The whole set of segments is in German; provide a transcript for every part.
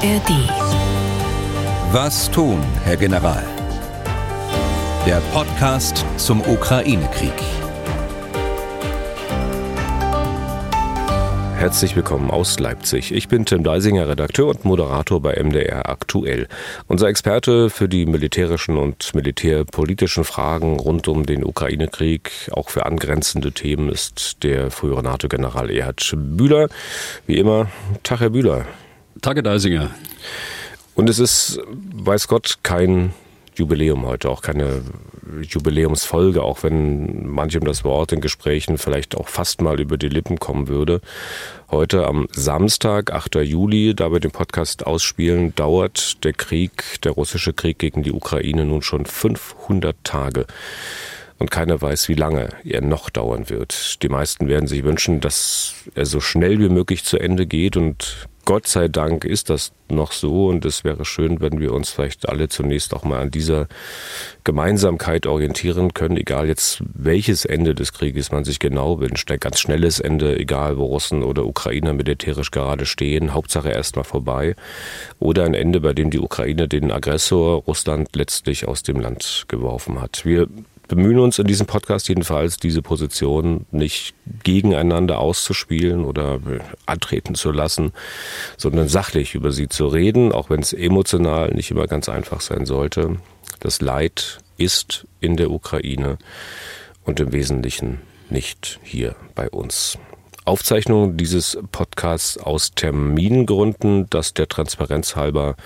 ARD. Was tun, Herr General? Der Podcast zum Ukraine-Krieg. Herzlich willkommen aus Leipzig. Ich bin Tim Deisinger, Redakteur und Moderator bei MDR Aktuell. Unser Experte für die militärischen und militärpolitischen Fragen rund um den Ukraine-Krieg, auch für angrenzende Themen, ist der frühere NATO-General Erhard Bühler. Wie immer, Tag, Herr Bühler. Tage Deisinger. Und es ist, weiß Gott, kein Jubiläum heute, auch keine Jubiläumsfolge, auch wenn manchem das Wort in Gesprächen vielleicht auch fast mal über die Lippen kommen würde. Heute am Samstag, 8. Juli, da wir den Podcast ausspielen, dauert der Krieg, der russische Krieg gegen die Ukraine nun schon 500 Tage und keiner weiß, wie lange er noch dauern wird. Die meisten werden sich wünschen, dass er so schnell wie möglich zu Ende geht und Gott sei Dank ist das noch so und es wäre schön, wenn wir uns vielleicht alle zunächst auch mal an dieser Gemeinsamkeit orientieren können, egal jetzt welches Ende des Krieges man sich genau wünscht. Ein ganz schnelles Ende, egal wo Russen oder Ukrainer militärisch gerade stehen, Hauptsache erstmal vorbei. Oder ein Ende, bei dem die Ukraine den Aggressor Russland letztlich aus dem Land geworfen hat. Wir bemühen uns in diesem Podcast jedenfalls, diese Position nicht gegeneinander auszuspielen oder antreten zu lassen, sondern sachlich über sie zu reden, auch wenn es emotional nicht immer ganz einfach sein sollte. Das Leid ist in der Ukraine und im Wesentlichen nicht hier bei uns. Aufzeichnung dieses Podcasts aus Termingründen, das der Transparenz halber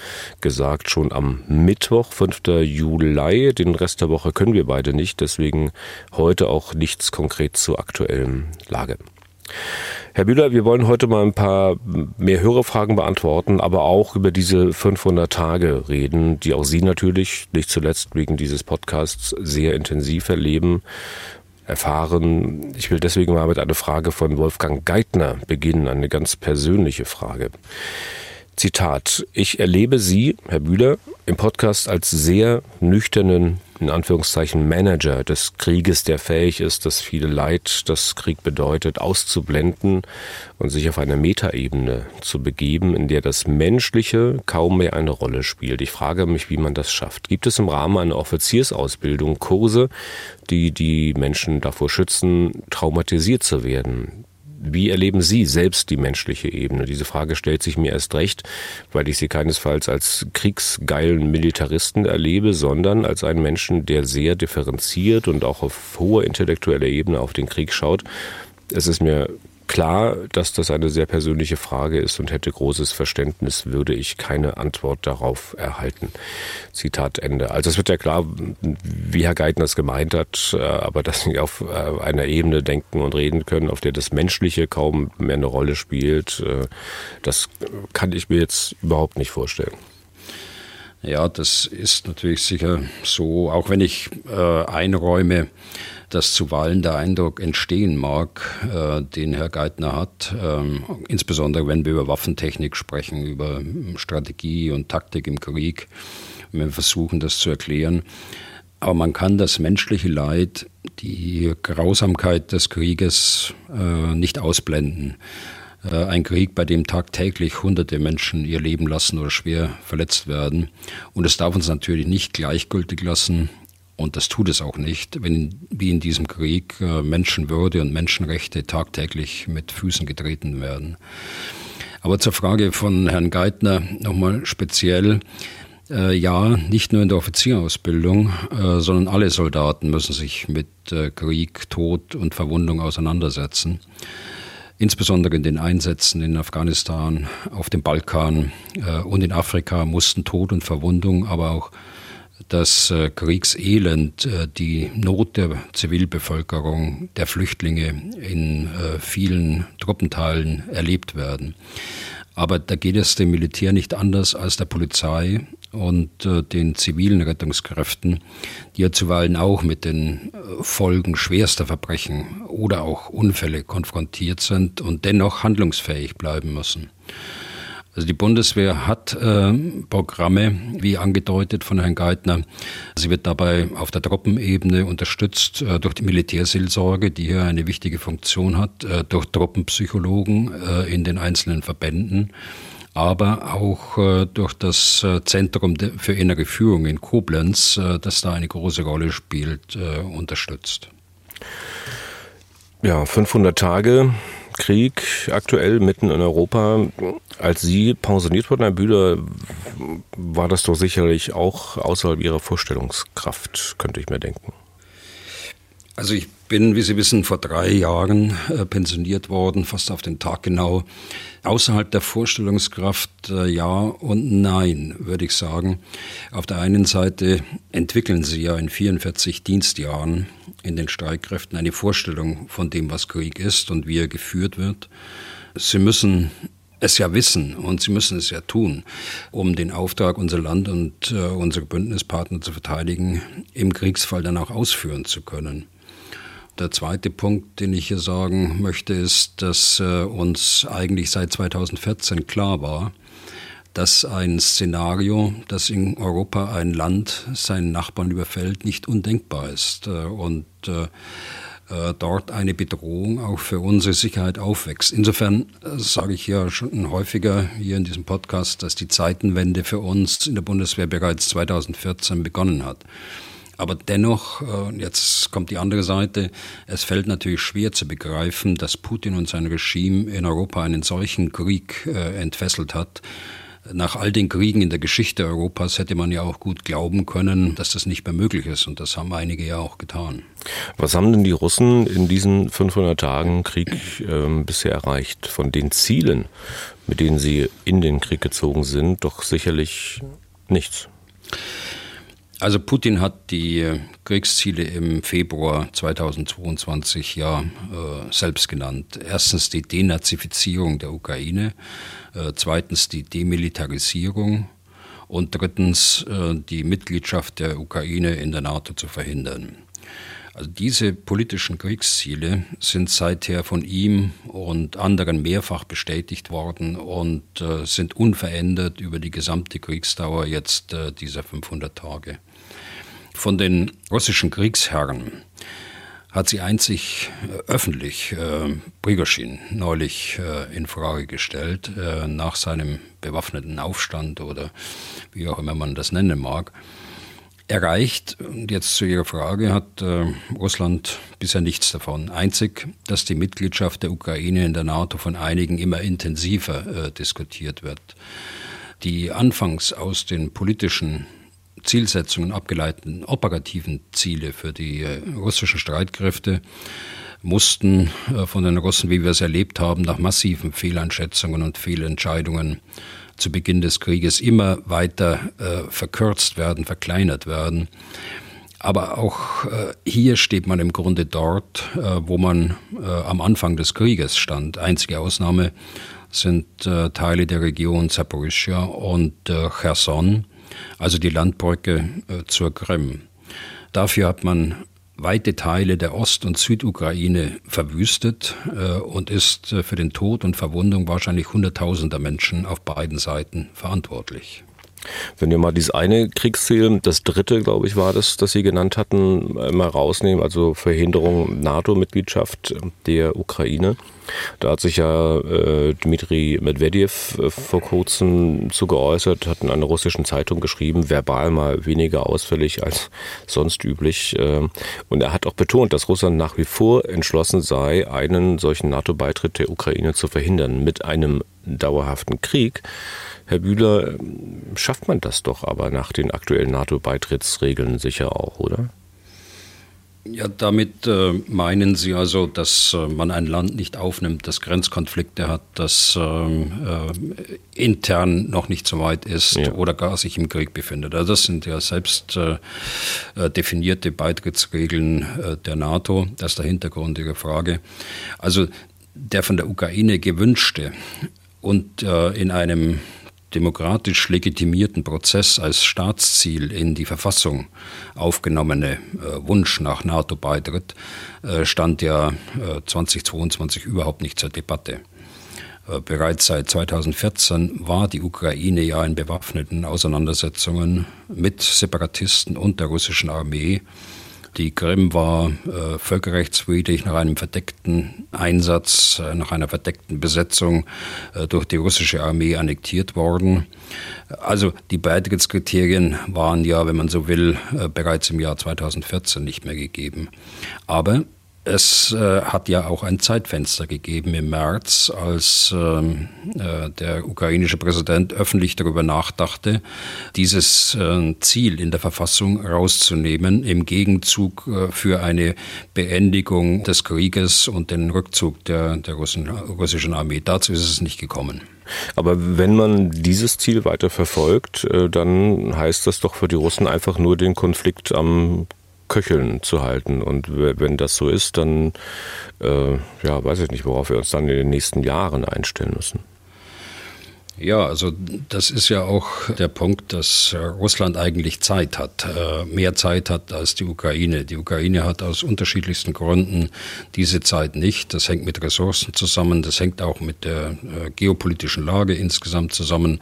gesagt, schon am Mittwoch, 5. Juli. Den Rest der Woche können wir beide nicht, deswegen heute auch nichts konkret zur aktuellen Lage. Herr Bühler, wir wollen heute mal ein paar mehr Hörerfragen beantworten, aber auch über diese 500 Tage reden, die auch Sie natürlich, nicht zuletzt wegen dieses Podcasts, sehr intensiv erleben erfahren. Ich will deswegen mal mit einer Frage von Wolfgang Geithner beginnen, eine ganz persönliche Frage. Zitat, ich erlebe Sie, Herr Bühler, im Podcast als sehr nüchternen, in Anführungszeichen, Manager des Krieges, der fähig ist, das viele Leid, das Krieg bedeutet, auszublenden und sich auf eine Metaebene zu begeben, in der das Menschliche kaum mehr eine Rolle spielt. Ich frage mich, wie man das schafft. Gibt es im Rahmen einer Offiziersausbildung Kurse, die die Menschen davor schützen, traumatisiert zu werden? Wie erleben Sie selbst die menschliche Ebene? Diese Frage stellt sich mir erst recht, weil ich Sie keinesfalls als kriegsgeilen Militaristen erlebe, sondern als einen Menschen, der sehr differenziert und auch auf hoher intellektueller Ebene auf den Krieg schaut. Es ist mir klar, dass das eine sehr persönliche Frage ist und hätte großes Verständnis, würde ich keine Antwort darauf erhalten. Zitat Ende. Also es wird ja klar, wie Herr Geithner es gemeint hat, äh, aber dass Sie auf äh, einer Ebene denken und reden können, auf der das Menschliche kaum mehr eine Rolle spielt, äh, das kann ich mir jetzt überhaupt nicht vorstellen. Ja, das ist natürlich sicher so, auch wenn ich äh, einräume, dass zuweilen der Eindruck entstehen mag, äh, den Herr Geithner hat, ähm, insbesondere wenn wir über Waffentechnik sprechen, über Strategie und Taktik im Krieg, wenn wir versuchen, das zu erklären. Aber man kann das menschliche Leid, die Grausamkeit des Krieges äh, nicht ausblenden. Äh, ein Krieg, bei dem tagtäglich hunderte Menschen ihr Leben lassen oder schwer verletzt werden. Und es darf uns natürlich nicht gleichgültig lassen, und das tut es auch nicht, wenn wie in diesem Krieg äh, Menschenwürde und Menschenrechte tagtäglich mit Füßen getreten werden. Aber zur Frage von Herrn Geithner nochmal speziell. Äh, ja, nicht nur in der Offizierausbildung, äh, sondern alle Soldaten müssen sich mit Krieg, Tod und Verwundung auseinandersetzen. Insbesondere in den Einsätzen in Afghanistan, auf dem Balkan und in Afrika mussten Tod und Verwundung, aber auch das äh, Kriegselend, äh, die Not der Zivilbevölkerung, der Flüchtlinge in äh, vielen Truppenteilen erlebt werden. Aber da geht es dem Militär nicht anders als der Polizei und den zivilen Rettungskräften, die ja zuweilen auch mit den Folgen schwerster Verbrechen oder auch Unfälle konfrontiert sind und dennoch handlungsfähig bleiben müssen. Also die Bundeswehr hat äh, Programme, wie angedeutet von Herrn Geithner. Sie wird dabei auf der Truppenebene unterstützt äh, durch die Militärseelsorge, die hier eine wichtige Funktion hat, äh, durch Truppenpsychologen äh, in den einzelnen Verbänden, aber auch äh, durch das äh, Zentrum für innere Führung in Koblenz, das da eine große Rolle spielt, unterstützt. Ja, 500 Tage Krieg aktuell mitten in Europa. Als Sie pensioniert wurden, Herr Bühler, war das doch sicherlich auch außerhalb Ihrer Vorstellungskraft, könnte ich mir denken. Also ich bin, wie Sie wissen, vor drei Jahren äh, pensioniert worden, fast auf den Tag genau. Außerhalb der Vorstellungskraft äh, ja und nein, würde ich sagen. Auf der einen Seite entwickeln Sie ja in 44 Dienstjahren in den Streitkräften eine Vorstellung von dem, was Krieg ist und wie er geführt wird. Sie müssen es ja wissen und sie müssen es ja tun, um den Auftrag, unser Land und äh, unsere Bündnispartner zu verteidigen, im Kriegsfall dann auch ausführen zu können. Der zweite Punkt, den ich hier sagen möchte, ist, dass äh, uns eigentlich seit 2014 klar war, dass ein Szenario, dass in Europa ein Land seinen Nachbarn überfällt, nicht undenkbar ist äh, und äh, dort eine Bedrohung auch für unsere Sicherheit aufwächst. Insofern sage ich ja schon häufiger hier in diesem Podcast, dass die Zeitenwende für uns in der Bundeswehr bereits 2014 begonnen hat. Aber dennoch, äh, jetzt kommt die andere Seite, es fällt natürlich schwer zu begreifen, dass Putin und sein Regime in Europa einen solchen Krieg äh, entfesselt hat. Nach all den Kriegen in der Geschichte Europas hätte man ja auch gut glauben können, dass das nicht mehr möglich ist. Und das haben einige ja auch getan. Was haben denn die Russen in diesen 500 Tagen Krieg äh, bisher erreicht? Von den Zielen, mit denen sie in den Krieg gezogen sind, doch sicherlich nichts. Also Putin hat die äh, Kriegsziele im Februar 2022 ja äh, selbst genannt. Erstens die Denazifizierung der Ukraine, äh, zweitens die Demilitarisierung und drittens äh, die Mitgliedschaft der Ukraine in der NATO zu verhindern. Also diese politischen Kriegsziele sind seither von ihm und anderen mehrfach bestätigt worden und äh, sind unverändert über die gesamte Kriegsdauer jetzt äh, dieser 500 Tage. Von den russischen Kriegsherren hat sie einzig äh, öffentlich äh, Prigozhin neulich äh, in Frage gestellt, äh, nach seinem bewaffneten Aufstand oder wie auch immer man das nennen mag erreicht. Und jetzt zu Ihrer Frage hat äh, Russland bisher nichts davon. Einzig, dass die Mitgliedschaft der Ukraine in der NATO von einigen immer intensiver äh, diskutiert wird. Die anfangs aus den politischen Zielsetzungen abgeleiteten operativen Ziele für die äh, russischen Streitkräfte mussten äh, von den Russen, wie wir es erlebt haben, nach massiven Fehleinschätzungen und Fehlentscheidungen zu Beginn des Krieges immer weiter äh, verkürzt werden, verkleinert werden. Aber auch hier steht man im Grunde dort, wo man am Anfang des Krieges stand. Einzige Ausnahme sind Teile der Region Zaporizhia und Cherson, also die Landbrücke zur Krim. Dafür hat man weite Teile der Ost- und Südukraine verwüstet äh, und ist äh, für den Tod und Verwundung wahrscheinlich Hunderttausender Menschen auf beiden Seiten verantwortlich. Wenn wir mal dieses eine Kriegsziel, das dritte, glaube ich, war das, das Sie genannt hatten, mal rausnehmen, also Verhinderung NATO-Mitgliedschaft der Ukraine. Da hat sich ja äh, Dmitri Medvedev äh, vor kurzem zu geäußert, hat in einer russischen Zeitung geschrieben, verbal mal weniger ausfällig als sonst üblich. Äh, und er hat auch betont, dass Russland nach wie vor entschlossen sei, einen solchen NATO-Beitritt der Ukraine zu verhindern mit einem dauerhaften Krieg. Herr Bühler, schafft man das doch aber nach den aktuellen NATO-Beitrittsregeln sicher auch, oder? Ja, damit äh, meinen Sie also, dass äh, man ein Land nicht aufnimmt, das Grenzkonflikte hat, das ähm, äh, intern noch nicht so weit ist ja. oder gar sich im Krieg befindet. Also das sind ja selbst äh, äh, definierte Beitrittsregeln äh, der NATO. Das ist der Hintergrund Ihrer Frage. Also der von der Ukraine gewünschte und in einem demokratisch legitimierten Prozess als Staatsziel in die Verfassung aufgenommene äh, Wunsch nach NATO-Beitritt äh, stand ja äh, 2022 überhaupt nicht zur Debatte. Äh, bereits seit 2014 war die Ukraine ja in bewaffneten Auseinandersetzungen mit Separatisten und der russischen Armee. Die Krim war äh, völkerrechtswidrig nach einem verdeckten Einsatz, äh, nach einer verdeckten Besetzung äh, durch die russische Armee annektiert worden. Also die Beitrittskriterien waren ja, wenn man so will, äh, bereits im Jahr 2014 nicht mehr gegeben. Aber es äh, hat ja auch ein Zeitfenster gegeben im März, als ähm, äh, der ukrainische Präsident öffentlich darüber nachdachte, dieses äh, Ziel in der Verfassung rauszunehmen, im Gegenzug äh, für eine Beendigung des Krieges und den Rückzug der, der Russen, russischen Armee. Dazu ist es nicht gekommen. Aber wenn man dieses Ziel weiter verfolgt, äh, dann heißt das doch für die Russen einfach nur den Konflikt am Köcheln zu halten. Und wenn das so ist, dann äh, ja, weiß ich nicht, worauf wir uns dann in den nächsten Jahren einstellen müssen. Ja, also das ist ja auch der Punkt, dass Russland eigentlich Zeit hat, äh, mehr Zeit hat als die Ukraine. Die Ukraine hat aus unterschiedlichsten Gründen diese Zeit nicht. Das hängt mit Ressourcen zusammen, das hängt auch mit der äh, geopolitischen Lage insgesamt zusammen.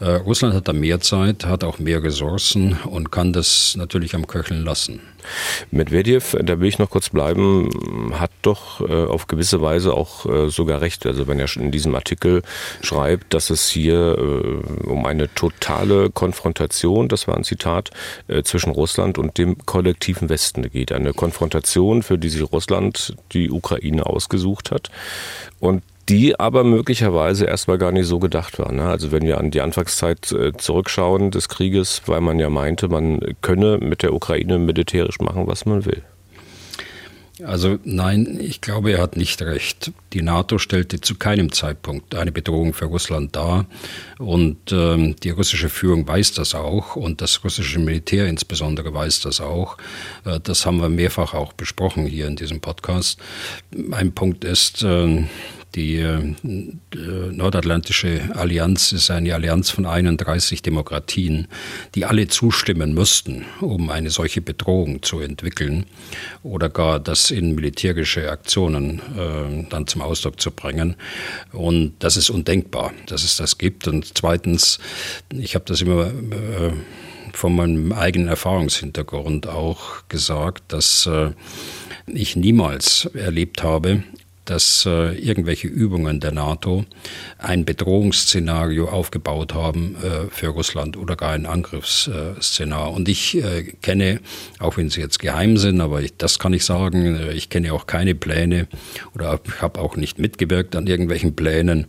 Äh, Russland hat da mehr Zeit, hat auch mehr Ressourcen und kann das natürlich am Köcheln lassen. Medvedev, da will ich noch kurz bleiben, hat doch äh, auf gewisse Weise auch äh, sogar recht. Also wenn er in diesem Artikel schreibt, dass es hier äh, um eine totale Konfrontation, das war ein Zitat, äh, zwischen Russland und dem kollektiven Westen geht. Eine Konfrontation, für die sich Russland die Ukraine ausgesucht hat. Und die aber möglicherweise erstmal gar nicht so gedacht war. Ne? Also wenn wir an die Anfangszeit äh, zurückschauen des Krieges, weil man ja meinte, man könne mit der Ukraine militärisch machen, was man will. Also nein, ich glaube, er hat nicht recht. Die NATO stellte zu keinem Zeitpunkt eine Bedrohung für Russland dar. Und ähm, die russische Führung weiß das auch und das russische Militär insbesondere weiß das auch. Äh, das haben wir mehrfach auch besprochen hier in diesem Podcast. Ein Punkt ist, äh, die äh, Nordatlantische Allianz ist eine Allianz von 31 Demokratien, die alle zustimmen müssten, um eine solche Bedrohung zu entwickeln oder gar das in militärische Aktionen äh, dann zum Ausdruck zu bringen. Und das ist undenkbar, dass es das gibt. Und zweitens, ich habe das immer äh, von meinem eigenen Erfahrungshintergrund auch gesagt, dass äh, ich niemals erlebt habe, dass äh, irgendwelche Übungen der NATO ein Bedrohungsszenario aufgebaut haben äh, für Russland oder gar ein Angriffsszenario. Und ich äh, kenne, auch wenn sie jetzt geheim sind, aber ich, das kann ich sagen, ich kenne auch keine Pläne oder habe auch nicht mitgewirkt an irgendwelchen Plänen,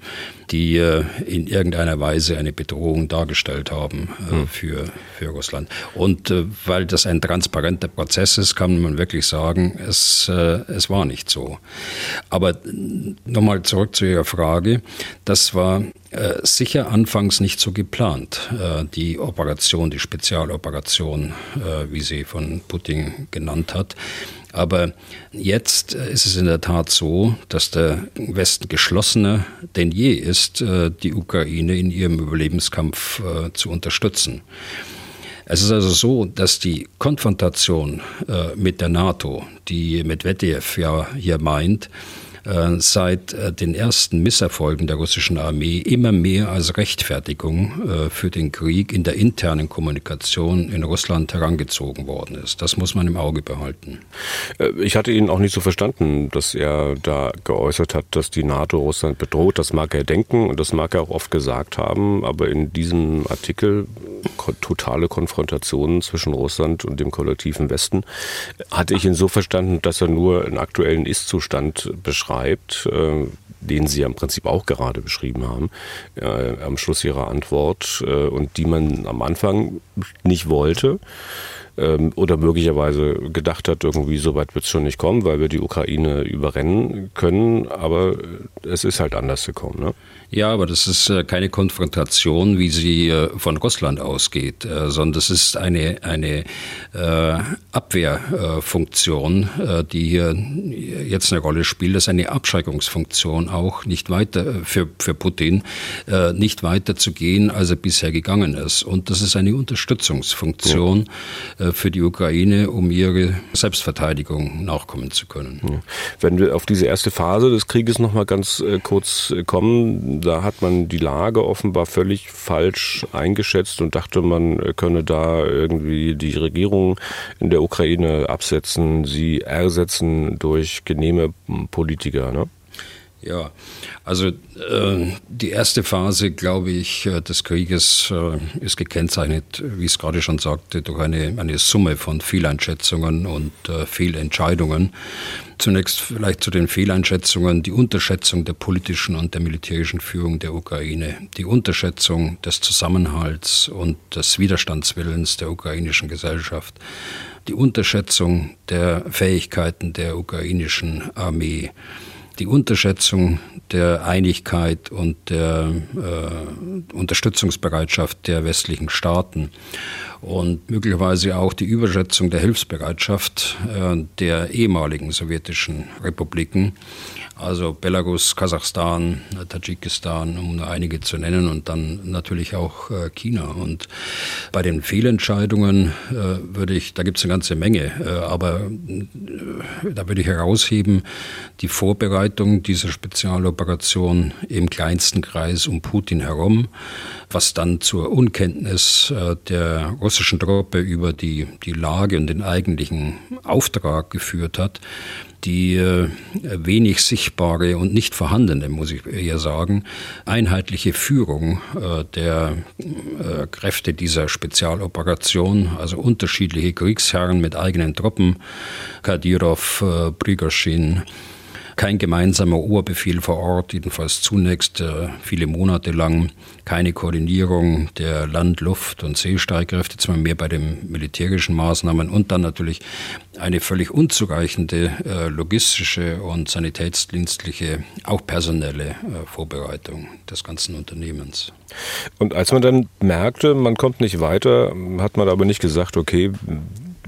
die äh, in irgendeiner Weise eine Bedrohung dargestellt haben äh, hm. für, für Russland. Und äh, weil das ein transparenter Prozess ist, kann man wirklich sagen, es, es war nicht so. Aber nochmal zurück zu Ihrer Frage. Das war sicher anfangs nicht so geplant, die Operation, die Spezialoperation, wie sie von Putin genannt hat. Aber jetzt äh, ist es in der Tat so, dass der Westen geschlossener denn je ist, äh, die Ukraine in ihrem Überlebenskampf äh, zu unterstützen. Es ist also so, dass die Konfrontation mit der NATO, die Medvedev ja hier meint, äh, seit äh, den ersten Misserfolgen der russischen Armee immer mehr als Rechtfertigung äh, für den Krieg in der internen Kommunikation in Russland herangezogen worden ist. Das muss man im Auge behalten. Ich hatte ihn auch nicht so verstanden, dass er da geäußert hat, dass die NATO Russland bedroht. Das mag er denken und das mag er auch oft gesagt haben, aber in diesem Artikel totale Konfrontationen zwischen Russland und dem kollektiven Westen hatte ich ihn so verstanden, dass er nur einen aktuellen Ist-Zustand beschreibt beschreibt, äh, den Sie ja im Prinzip auch gerade beschrieben haben, äh, am Schluss Ihrer Antwort äh, und die man am Anfang nicht wollte oder möglicherweise gedacht hat, irgendwie so weit wird es schon nicht kommen, weil wir die Ukraine überrennen können, aber es ist halt anders gekommen. Ne? Ja, aber das ist äh, keine Konfrontation, wie sie äh, von Russland ausgeht, äh, sondern das ist eine, eine Abwehrfunktion, die hier jetzt eine Rolle spielt. Das ist eine Abschreckungsfunktion auch nicht weiter für, für Putin nicht weiter zu gehen, als er bisher gegangen ist. Und das ist eine Unterstützungsfunktion ja. Für die Ukraine, um ihre Selbstverteidigung nachkommen zu können. Wenn wir auf diese erste Phase des Krieges noch mal ganz kurz kommen, da hat man die Lage offenbar völlig falsch eingeschätzt und dachte, man könne da irgendwie die Regierung in der Ukraine absetzen, sie ersetzen durch genehme Politiker. Ne? Ja, also äh, die erste Phase, glaube ich, äh, des Krieges äh, ist gekennzeichnet, wie es gerade schon sagte, durch eine, eine Summe von Fehleinschätzungen und äh, Fehlentscheidungen. Zunächst vielleicht zu den Fehleinschätzungen, die Unterschätzung der politischen und der militärischen Führung der Ukraine, die Unterschätzung des Zusammenhalts und des Widerstandswillens der ukrainischen Gesellschaft, die Unterschätzung der Fähigkeiten der ukrainischen Armee die Unterschätzung der Einigkeit und der äh, Unterstützungsbereitschaft der westlichen Staaten und möglicherweise auch die Überschätzung der Hilfsbereitschaft äh, der ehemaligen sowjetischen Republiken also Belarus, Kasachstan, Tadschikistan, um nur einige zu nennen und dann natürlich auch äh, China. Und bei den Fehlentscheidungen äh, würde ich, da gibt es eine ganze Menge, äh, aber da würde ich herausheben, die Vorbereitung dieser Spezialoperation im kleinsten Kreis um Putin herum, was dann zur Unkenntnis der russischen Truppe über die, die Lage und den eigentlichen Auftrag geführt hat die äh, wenig sichtbare und nicht vorhandene, muss ich eher sagen, einheitliche Führung äh, der äh, Kräfte dieser Spezialoperation, also unterschiedliche Kriegsherren mit eigenen Truppen, Kadyrov, Prigozhin, kein gemeinsamer Oberbefehl vor Ort, jedenfalls zunächst äh, viele Monate lang keine Koordinierung der Land-, Luft- und Seestreitkräfte, zwar mehr bei den militärischen Maßnahmen und dann natürlich eine völlig unzureichende äh, logistische und sanitätsdienstliche, auch personelle äh, Vorbereitung des ganzen Unternehmens. Und als man dann merkte, man kommt nicht weiter, hat man aber nicht gesagt, okay,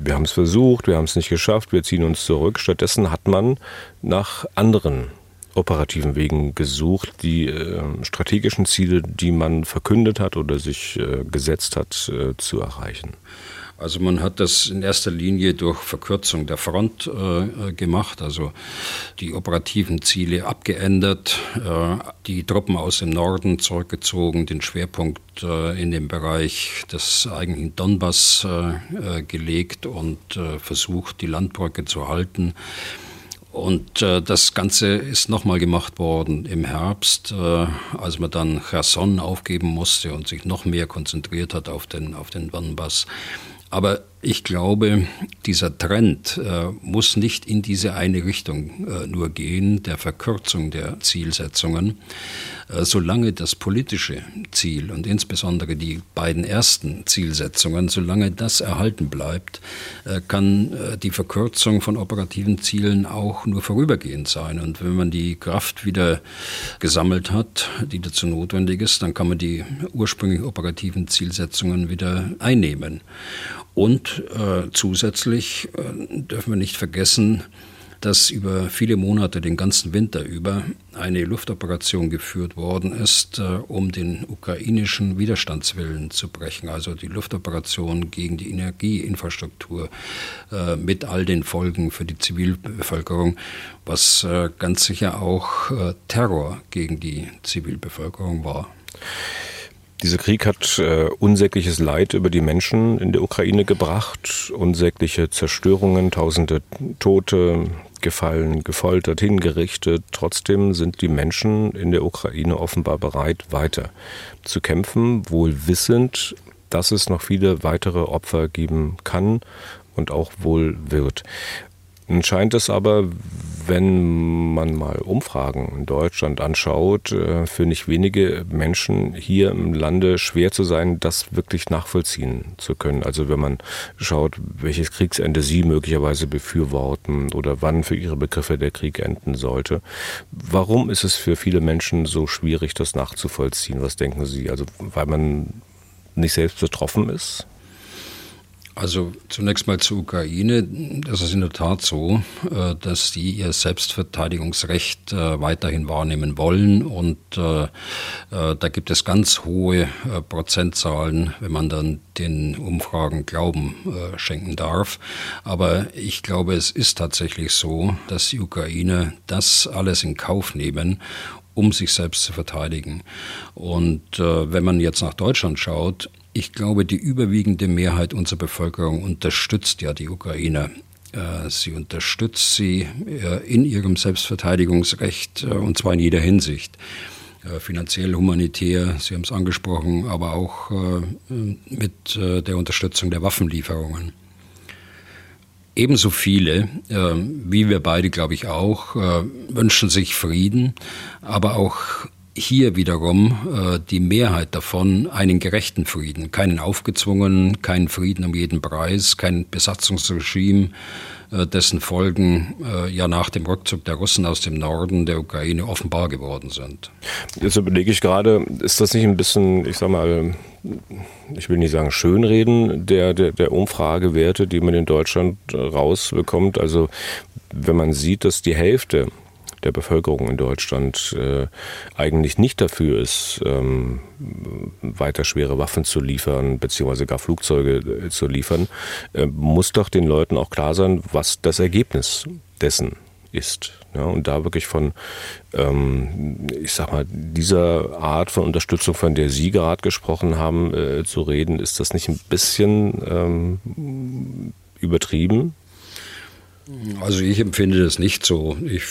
wir haben es versucht, wir haben es nicht geschafft, wir ziehen uns zurück. Stattdessen hat man nach anderen operativen Wegen gesucht, die äh, strategischen Ziele, die man verkündet hat oder sich äh, gesetzt hat, äh, zu erreichen. Also man hat das in erster Linie durch Verkürzung der Front äh, gemacht, also die operativen Ziele abgeändert, äh, die Truppen aus dem Norden zurückgezogen, den Schwerpunkt äh, in den Bereich des eigentlichen Donbass äh, äh, gelegt und äh, versucht, die Landbrücke zu halten. Und äh, das Ganze ist nochmal gemacht worden im Herbst, äh, als man dann Cherson aufgeben musste und sich noch mehr konzentriert hat auf den, auf den Donbass. Aber ich glaube, dieser Trend äh, muss nicht in diese eine Richtung äh, nur gehen, der Verkürzung der Zielsetzungen. Äh, solange das politische Ziel und insbesondere die beiden ersten Zielsetzungen, solange das erhalten bleibt, äh, kann äh, die Verkürzung von operativen Zielen auch nur vorübergehend sein. Und wenn man die Kraft wieder gesammelt hat, die dazu notwendig ist, dann kann man die ursprünglich operativen Zielsetzungen wieder einnehmen. Und äh, zusätzlich äh, dürfen wir nicht vergessen, dass über viele Monate, den ganzen Winter über, eine Luftoperation geführt worden ist, äh, um den ukrainischen Widerstandswillen zu brechen. Also die Luftoperation gegen die Energieinfrastruktur äh, mit all den Folgen für die Zivilbevölkerung, was äh, ganz sicher auch äh, Terror gegen die Zivilbevölkerung war. Dieser Krieg hat äh, unsägliches Leid über die Menschen in der Ukraine gebracht, unsägliche Zerstörungen, tausende Tote, gefallen, gefoltert, hingerichtet. Trotzdem sind die Menschen in der Ukraine offenbar bereit, weiter zu kämpfen, wohl wissend, dass es noch viele weitere Opfer geben kann und auch wohl wird. Nun scheint es aber, wenn man mal Umfragen in Deutschland anschaut, äh, für nicht wenige Menschen hier im Lande schwer zu sein, das wirklich nachvollziehen zu können. Also wenn man schaut, welches Kriegsende Sie möglicherweise befürworten oder wann für Ihre Begriffe der Krieg enden sollte. Warum ist es für viele Menschen so schwierig, das nachzuvollziehen? Was denken Sie? Also weil man nicht selbst betroffen ist? Also zunächst mal zur Ukraine. Das ist in der Tat so, äh, dass die ihr Selbstverteidigungsrecht äh, weiterhin wahrnehmen wollen. Und äh, da gibt es ganz hohe Prozentzahlen, wenn man dann den Umfragen Glauben schenken darf. Aber ich glaube, es ist tatsächlich so, dass die Ukrainer das alles in Kauf nehmen, um sich selbst zu verteidigen. Und wenn man jetzt nach Deutschland schaut, ich glaube, die überwiegende Mehrheit unserer Bevölkerung unterstützt ja die Ukrainer. Äh, sie unterstützt sie äh, in ihrem Selbstverteidigungsrecht äh, und zwar in jeder Hinsicht. Finanziell, humanitär, Sie haben es angesprochen, aber auch mit der Unterstützung der Waffenlieferungen. Ebenso viele, wie wir beide, glaube ich, auch, wünschen sich Frieden, aber auch hier wiederum äh, die Mehrheit davon einen gerechten Frieden, keinen aufgezwungenen, keinen Frieden um jeden Preis, kein Besatzungsregime, äh, dessen Folgen äh, ja nach dem Rückzug der Russen aus dem Norden der Ukraine offenbar geworden sind. Jetzt überlege ich gerade, ist das nicht ein bisschen, ich sag mal, ich will nicht sagen Schönreden der, der, der Umfragewerte, die man in Deutschland rausbekommt? Also wenn man sieht, dass die Hälfte der Bevölkerung in Deutschland äh, eigentlich nicht dafür ist, ähm, weiter schwere Waffen zu liefern, beziehungsweise gar Flugzeuge äh, zu liefern, äh, muss doch den Leuten auch klar sein, was das Ergebnis dessen ist. Ja, und da wirklich von, ähm, ich sag mal, dieser Art von Unterstützung, von der Sie gerade gesprochen haben, äh, zu reden, ist das nicht ein bisschen ähm, übertrieben? Also ich empfinde das nicht so. Ich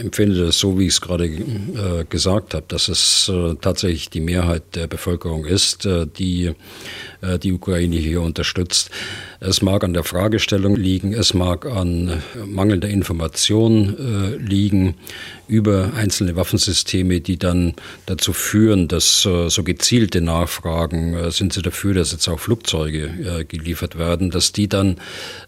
empfinde das so, wie ich es gerade äh, gesagt habe, dass es äh, tatsächlich die Mehrheit der Bevölkerung ist, äh, die äh, die Ukraine hier unterstützt. Es mag an der Fragestellung liegen, es mag an äh, mangelnder Information äh, liegen über einzelne Waffensysteme, die dann dazu führen, dass so gezielte Nachfragen, sind Sie dafür, dass jetzt auch Flugzeuge geliefert werden, dass die dann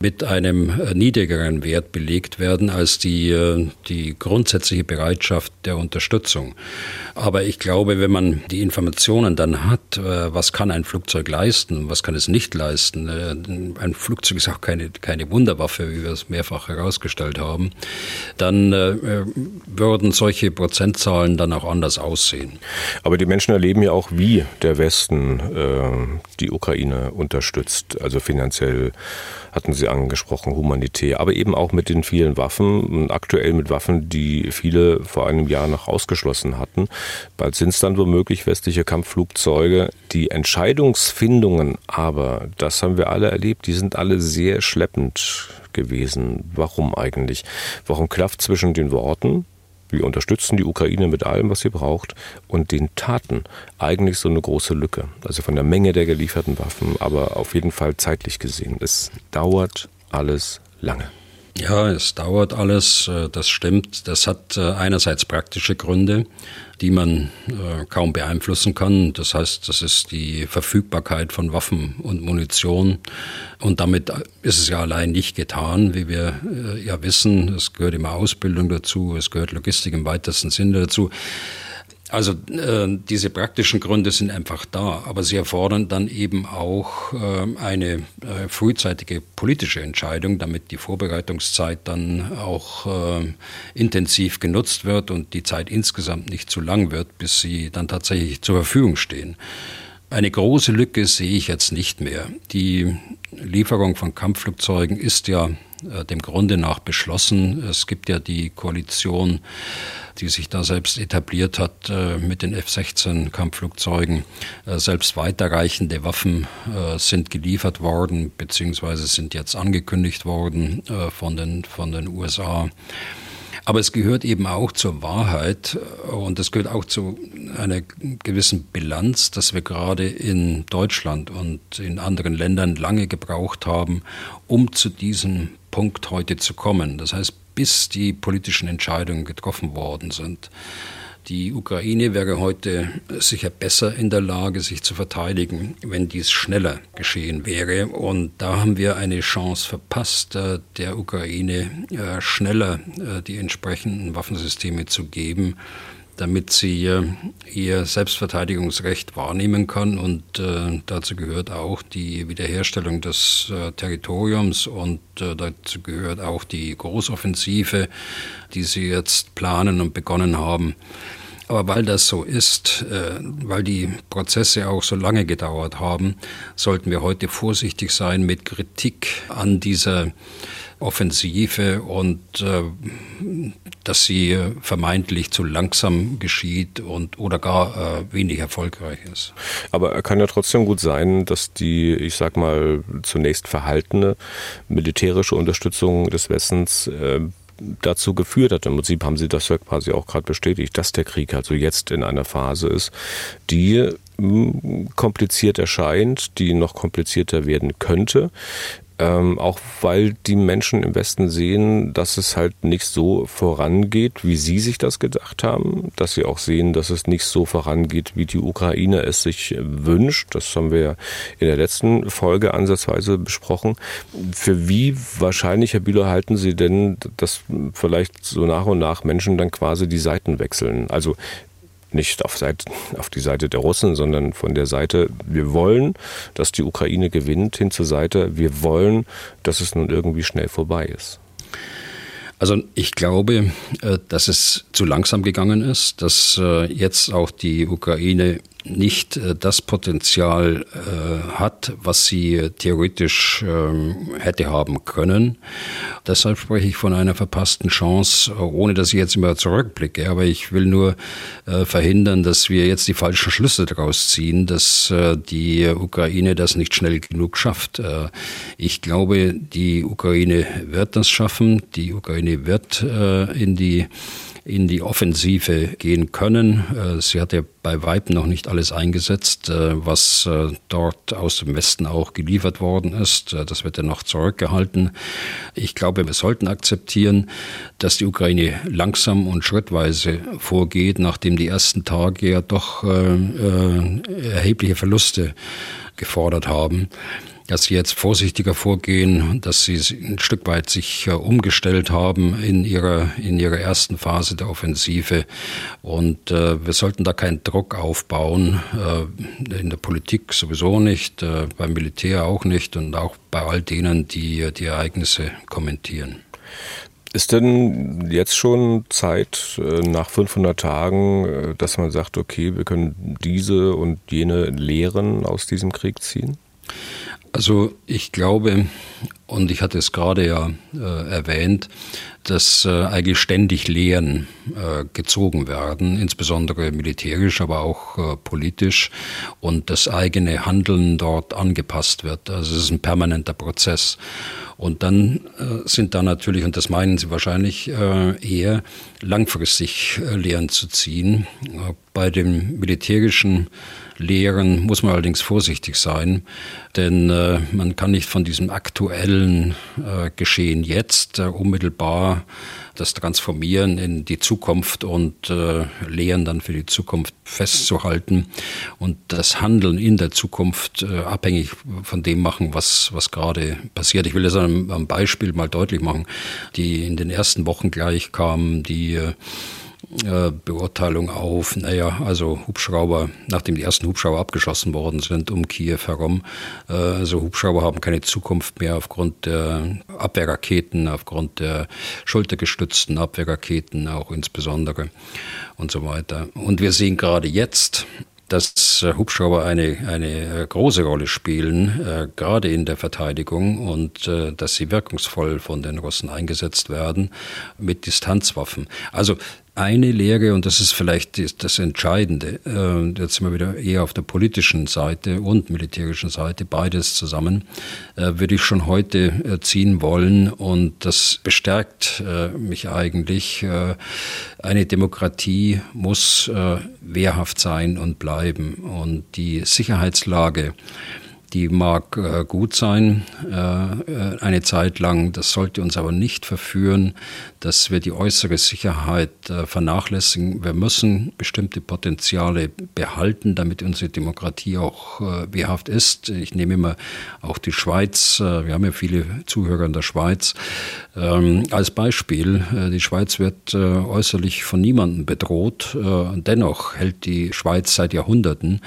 mit einem niedrigeren Wert belegt werden als die, die grundsätzliche Bereitschaft der Unterstützung. Aber ich glaube, wenn man die Informationen dann hat, was kann ein Flugzeug leisten, was kann es nicht leisten, ein Flugzeug ist auch keine, keine Wunderwaffe, wie wir es mehrfach herausgestellt haben, dann äh, würden solche Prozentzahlen dann auch anders aussehen. Aber die Menschen erleben ja auch, wie der Westen äh, die Ukraine unterstützt, also finanziell hatten Sie angesprochen, humanitär, aber eben auch mit den vielen Waffen, aktuell mit Waffen, die viele vor einem Jahr noch ausgeschlossen hatten. Bald sind es dann womöglich westliche Kampfflugzeuge. Die Entscheidungsfindungen aber, das haben wir alle erlebt, die sind alle sehr schleppend gewesen. Warum eigentlich? Warum klafft zwischen den Worten, wir unterstützen die Ukraine mit allem, was sie braucht, und den Taten eigentlich so eine große Lücke. Also von der Menge der gelieferten Waffen, aber auf jeden Fall zeitlich gesehen. Es dauert alles lange. Ja, es dauert alles, äh, das stimmt. Das hat äh, einerseits praktische Gründe, die man äh, kaum beeinflussen kann. Das heißt, das ist die Verfügbarkeit von Waffen und Munition. Und damit ist es ja allein nicht getan, wie wir ja wissen. Es gehört immer Ausbildung dazu, es gehört Logistik im weitesten Sinne dazu. Also äh, diese praktischen Gründe sind einfach da, aber sie erfordern dann eben auch äh, eine äh, frühzeitige politische Entscheidung, damit die Vorbereitungszeit dann auch äh, intensiv genutzt wird und die Zeit insgesamt nicht zu lang wird, bis sie dann tatsächlich zur Verfügung stehen. Eine große Lücke sehe ich jetzt nicht mehr. Die Lieferung von Kampfflugzeugen ist ja dem Grunde nach beschlossen. Es gibt ja die Koalition, die sich da selbst etabliert hat äh, mit den F-16 Kampfflugzeugen. Äh, selbst weiterreichende Waffen sind geliefert worden, beziehungsweise sind jetzt angekündigt worden von den, von den USA. Aber es gehört eben auch zur Wahrheit und es gehört auch zu einer gewissen Bilanz, dass wir gerade in Deutschland und in anderen Ländern lange gebraucht haben, um zu diesem Punkt heute zu kommen. Das heißt, bis die politischen Entscheidungen getroffen worden sind. Die Ukraine wäre heute sicher besser in der Lage, sich zu verteidigen, wenn dies schneller geschehen wäre. Und da haben wir eine Chance verpasst, äh, der Ukraine äh, schneller äh, die entsprechenden Waffensysteme zu geben, damit sie ihr Selbstverteidigungsrecht wahrnehmen kann. Und dazu gehört auch die Wiederherstellung des Territoriums und dazu gehört auch die Großoffensive, die sie jetzt planen und begonnen haben. Aber weil das so ist, äh, weil die Prozesse auch so lange gedauert haben, sollten wir heute vorsichtig sein mit Kritik an dieser Offensive und äh, dass sie vermeintlich zu langsam geschieht und oder gar äh, wenig erfolgreich ist. Aber er kann ja trotzdem gut sein, dass die, ich sag mal, zunächst verhaltene militärische Unterstützung des Westens äh, dazu geführt hat. Im Prinzip haben Sie das ja quasi auch gerade bestätigt, dass der Krieg also jetzt in einer Phase ist, die hm, kompliziert erscheint, die noch komplizierter werden könnte. Ähm, auch weil die Menschen im Westen sehen, dass es halt nicht so vorangeht, wie sie sich das gedacht haben, dass sie auch sehen, dass es nicht so vorangeht, wie die Ukraine es sich wünscht. Das haben wir ja in der letzten Folge ansatzweise besprochen. Für wie wahrscheinlich, Herr Bühler, halten Sie denn, dass vielleicht so nach und nach Menschen dann quasi die Seiten wechseln? Also nicht auf, Seite, auf die Seite der Russen, sondern von der Seite, wir wollen, dass die Ukraine gewinnt, hin zur Seite, wir wollen, dass es nun irgendwie schnell vorbei ist. Also ich glaube, äh, dass es zu langsam gegangen ist, dass äh, jetzt auch die Ukraine nicht äh, das Potenzial äh, hat, was sie theoretisch ähm, hätte haben können. Deshalb spreche ich von einer verpassten Chance, ohne dass ich jetzt immer zurückblicke. Aber ich will nur äh, verhindern, dass wir jetzt die falschen Schlüsse daraus ziehen, dass die Ukraine das nicht schnell genug schafft. Ich glaube, die Ukraine wird das schaffen. Die Ukraine wird in die in die Offensive gehen können. Äh, sie hat ja bei Weib noch nicht alles eingesetzt, äh, was äh, dort aus dem Westen auch geliefert worden ist. Das wird ja noch zurückgehalten. Ich glaube, wir sollten akzeptieren, dass die Ukraine langsam und schrittweise vorgeht, nachdem die ersten Tage ja doch erhebliche Verluste gefordert haben dass sie jetzt vorsichtiger vorgehen, dass sie ein Stück weit sich äh, umgestellt haben in ihrer, in ihrer ersten Phase der Offensive. Und äh, wir sollten da keinen Druck aufbauen, äh, in der Politik sowieso nicht, äh, beim Militär auch nicht und auch bei all denen, die die Ereignisse kommentieren. Ist denn jetzt schon Zeit äh, nach 500 Tagen, äh, dass man sagt, okay, wir können diese und jene Lehren aus diesem Krieg ziehen? Also ich glaube, und ich hatte es gerade ja äh, erwähnt, dass äh, eigentlich ständig Lehren äh, gezogen werden, insbesondere militärisch, aber auch äh, politisch, und das eigene Handeln dort angepasst wird. Also es ist ein permanenter Prozess. Und dann äh, sind da natürlich, und das meinen Sie wahrscheinlich, äh, eher langfristig Lehren zu ziehen. bei dem militärischen Lehren muss man allerdings vorsichtig sein, denn äh, man kann nicht von diesem aktuellen äh, Geschehen jetzt äh, unmittelbar das transformieren in die Zukunft und äh, Lehren dann für die Zukunft festzuhalten und das Handeln in der Zukunft äh, abhängig von dem machen, was, was gerade passiert. Ich will das am, Beispiel mal deutlich machen, die in den ersten Wochen gleich kamen, die äh, Beurteilung auf, naja, also Hubschrauber, nachdem die ersten Hubschrauber abgeschossen worden sind um Kiew herum, äh, also Hubschrauber haben keine Zukunft mehr aufgrund der Abwehrraketen, aufgrund der schultergestützten Abwehrraketen auch insbesondere und so weiter. Und wir sehen gerade jetzt, dass äh, Hubschrauber eine, eine große Rolle spielen, äh, gerade in der Verteidigung und äh, dass sie wirkungsvoll von den Russen eingesetzt werden mit Distanzwaffen. Also eine Lehre, und das ist vielleicht das Entscheidende, äh, jetzt sind wir wieder eher auf der politischen Seite und militärischen Seite, beides zusammen, äh, würde ich schon heute äh, ziehen wollen. Und das bestärkt mich eigentlich. Eine Demokratie muss wehrhaft sein und bleiben. Und die Sicherheitslage die mag äh, gut sein, äh, äh, eine Zeit lang. Das sollte uns aber nicht verführen, dass wir die äußere Sicherheit äh, vernachlässigen. Wir müssen bestimmte Potenziale behalten, damit unsere Demokratie auch äh, wehrhaft ist. Ich nehme immer auch die Schweiz, äh, wir haben ja viele Zuhörer in der Schweiz, ähm, als Beispiel. die Schweiz wird äußerlich von niemandem bedroht. dennoch hält die Schweiz seit Jahrhunderten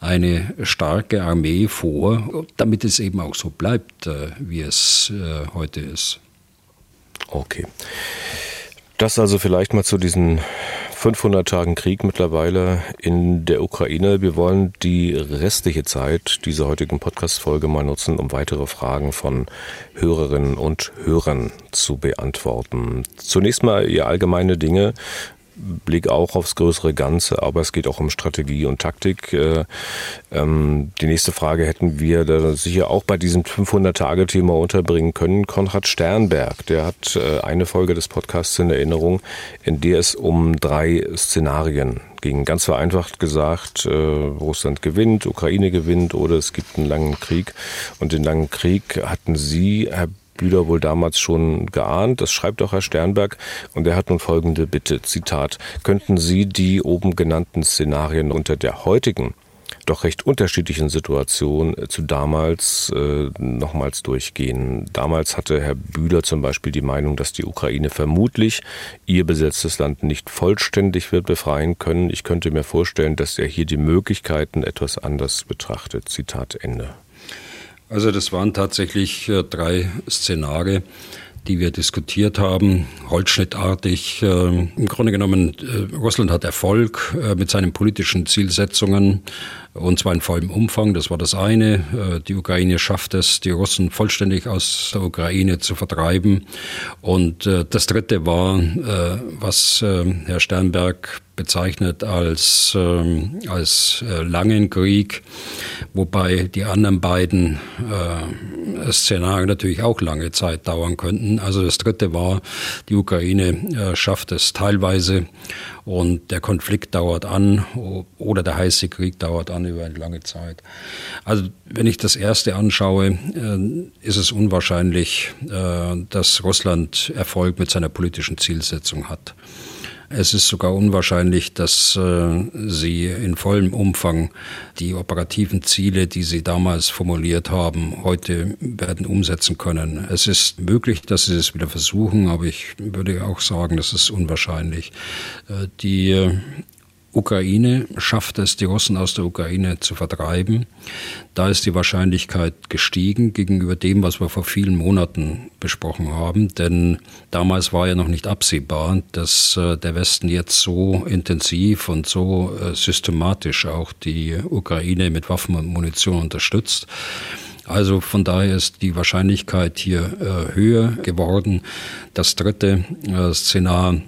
eine starke Armee vor, vor, damit es eben auch so bleibt, äh, wie es äh, heute ist. Okay. Das also vielleicht mal zu diesen 500 Tagen Krieg mittlerweile in der Ukraine. Wir wollen die restliche Zeit dieser heutigen Podcast-Folge mal nutzen, um weitere Fragen von Hörerinnen und Hörern zu beantworten. Zunächst mal ihr allgemeine Dinge. Blick auch aufs größere Ganze, aber es geht auch um Strategie und Taktik. Äh, ähm, die nächste Frage hätten wir da sicher auch bei diesem 500-Tage-Thema unterbringen können. Konrad Sternberg, der hat äh, eine Folge des Podcasts in Erinnerung, in der es um drei Szenarien ging. Ganz vereinfacht gesagt, äh, Russland gewinnt, Ukraine gewinnt oder es gibt einen langen Krieg. Und den langen Krieg hatten Sie, Herr Bühler wohl damals schon geahnt. Das schreibt auch Herr Sternberg. Und er hat nun folgende Bitte, Zitat, könnten Sie die oben genannten Szenarien unter der heutigen doch recht unterschiedlichen Situation zu damals äh, nochmals durchgehen. Damals hatte Herr Bühler zum Beispiel die Meinung, dass die Ukraine vermutlich ihr besetztes Land nicht vollständig wird befreien können. Ich könnte mir vorstellen, dass er hier die Möglichkeiten etwas anders betrachtet. Zitat Ende. Also das waren tatsächlich äh, drei Szenarien, die wir diskutiert haben, holzschnittartig. Äh, Im Grunde genommen, äh, Russland hat Erfolg mit seinen politischen Zielsetzungen und zwar in vollem Umfang. Das war das eine. Die Ukraine schafft es, die Russen vollständig aus der Ukraine zu vertreiben. Und das dritte war, was Herr Sternberg bezeichnet als, ähm, als äh, langen Krieg, wobei die anderen beiden äh, Szenarien natürlich auch lange Zeit dauern könnten. Also das dritte war, die Ukraine äh, schafft es teilweise und der Konflikt dauert an oder der heiße Krieg dauert an über eine lange Zeit. Also wenn ich das erste anschaue, äh, ist es unwahrscheinlich, äh, dass Russland Erfolg mit seiner politischen Zielsetzung hat. Es ist sogar unwahrscheinlich, dass äh, sie in vollem Umfang die operativen Ziele, die sie damals formuliert haben, heute werden umsetzen können. Es ist möglich, dass sie es wieder versuchen, aber ich würde auch sagen, das ist unwahrscheinlich. Äh, die Ukraine schafft es, die Russen aus der Ukraine zu vertreiben. Da ist die Wahrscheinlichkeit gestiegen gegenüber dem, was wir vor vielen Monaten besprochen haben. Denn damals war ja noch nicht absehbar, dass äh, der Westen jetzt so intensiv und so äh, systematisch auch die Ukraine mit Waffen und Munition unterstützt. Also von daher ist die Wahrscheinlichkeit hier äh, höher geworden. Das dritte äh, Szenar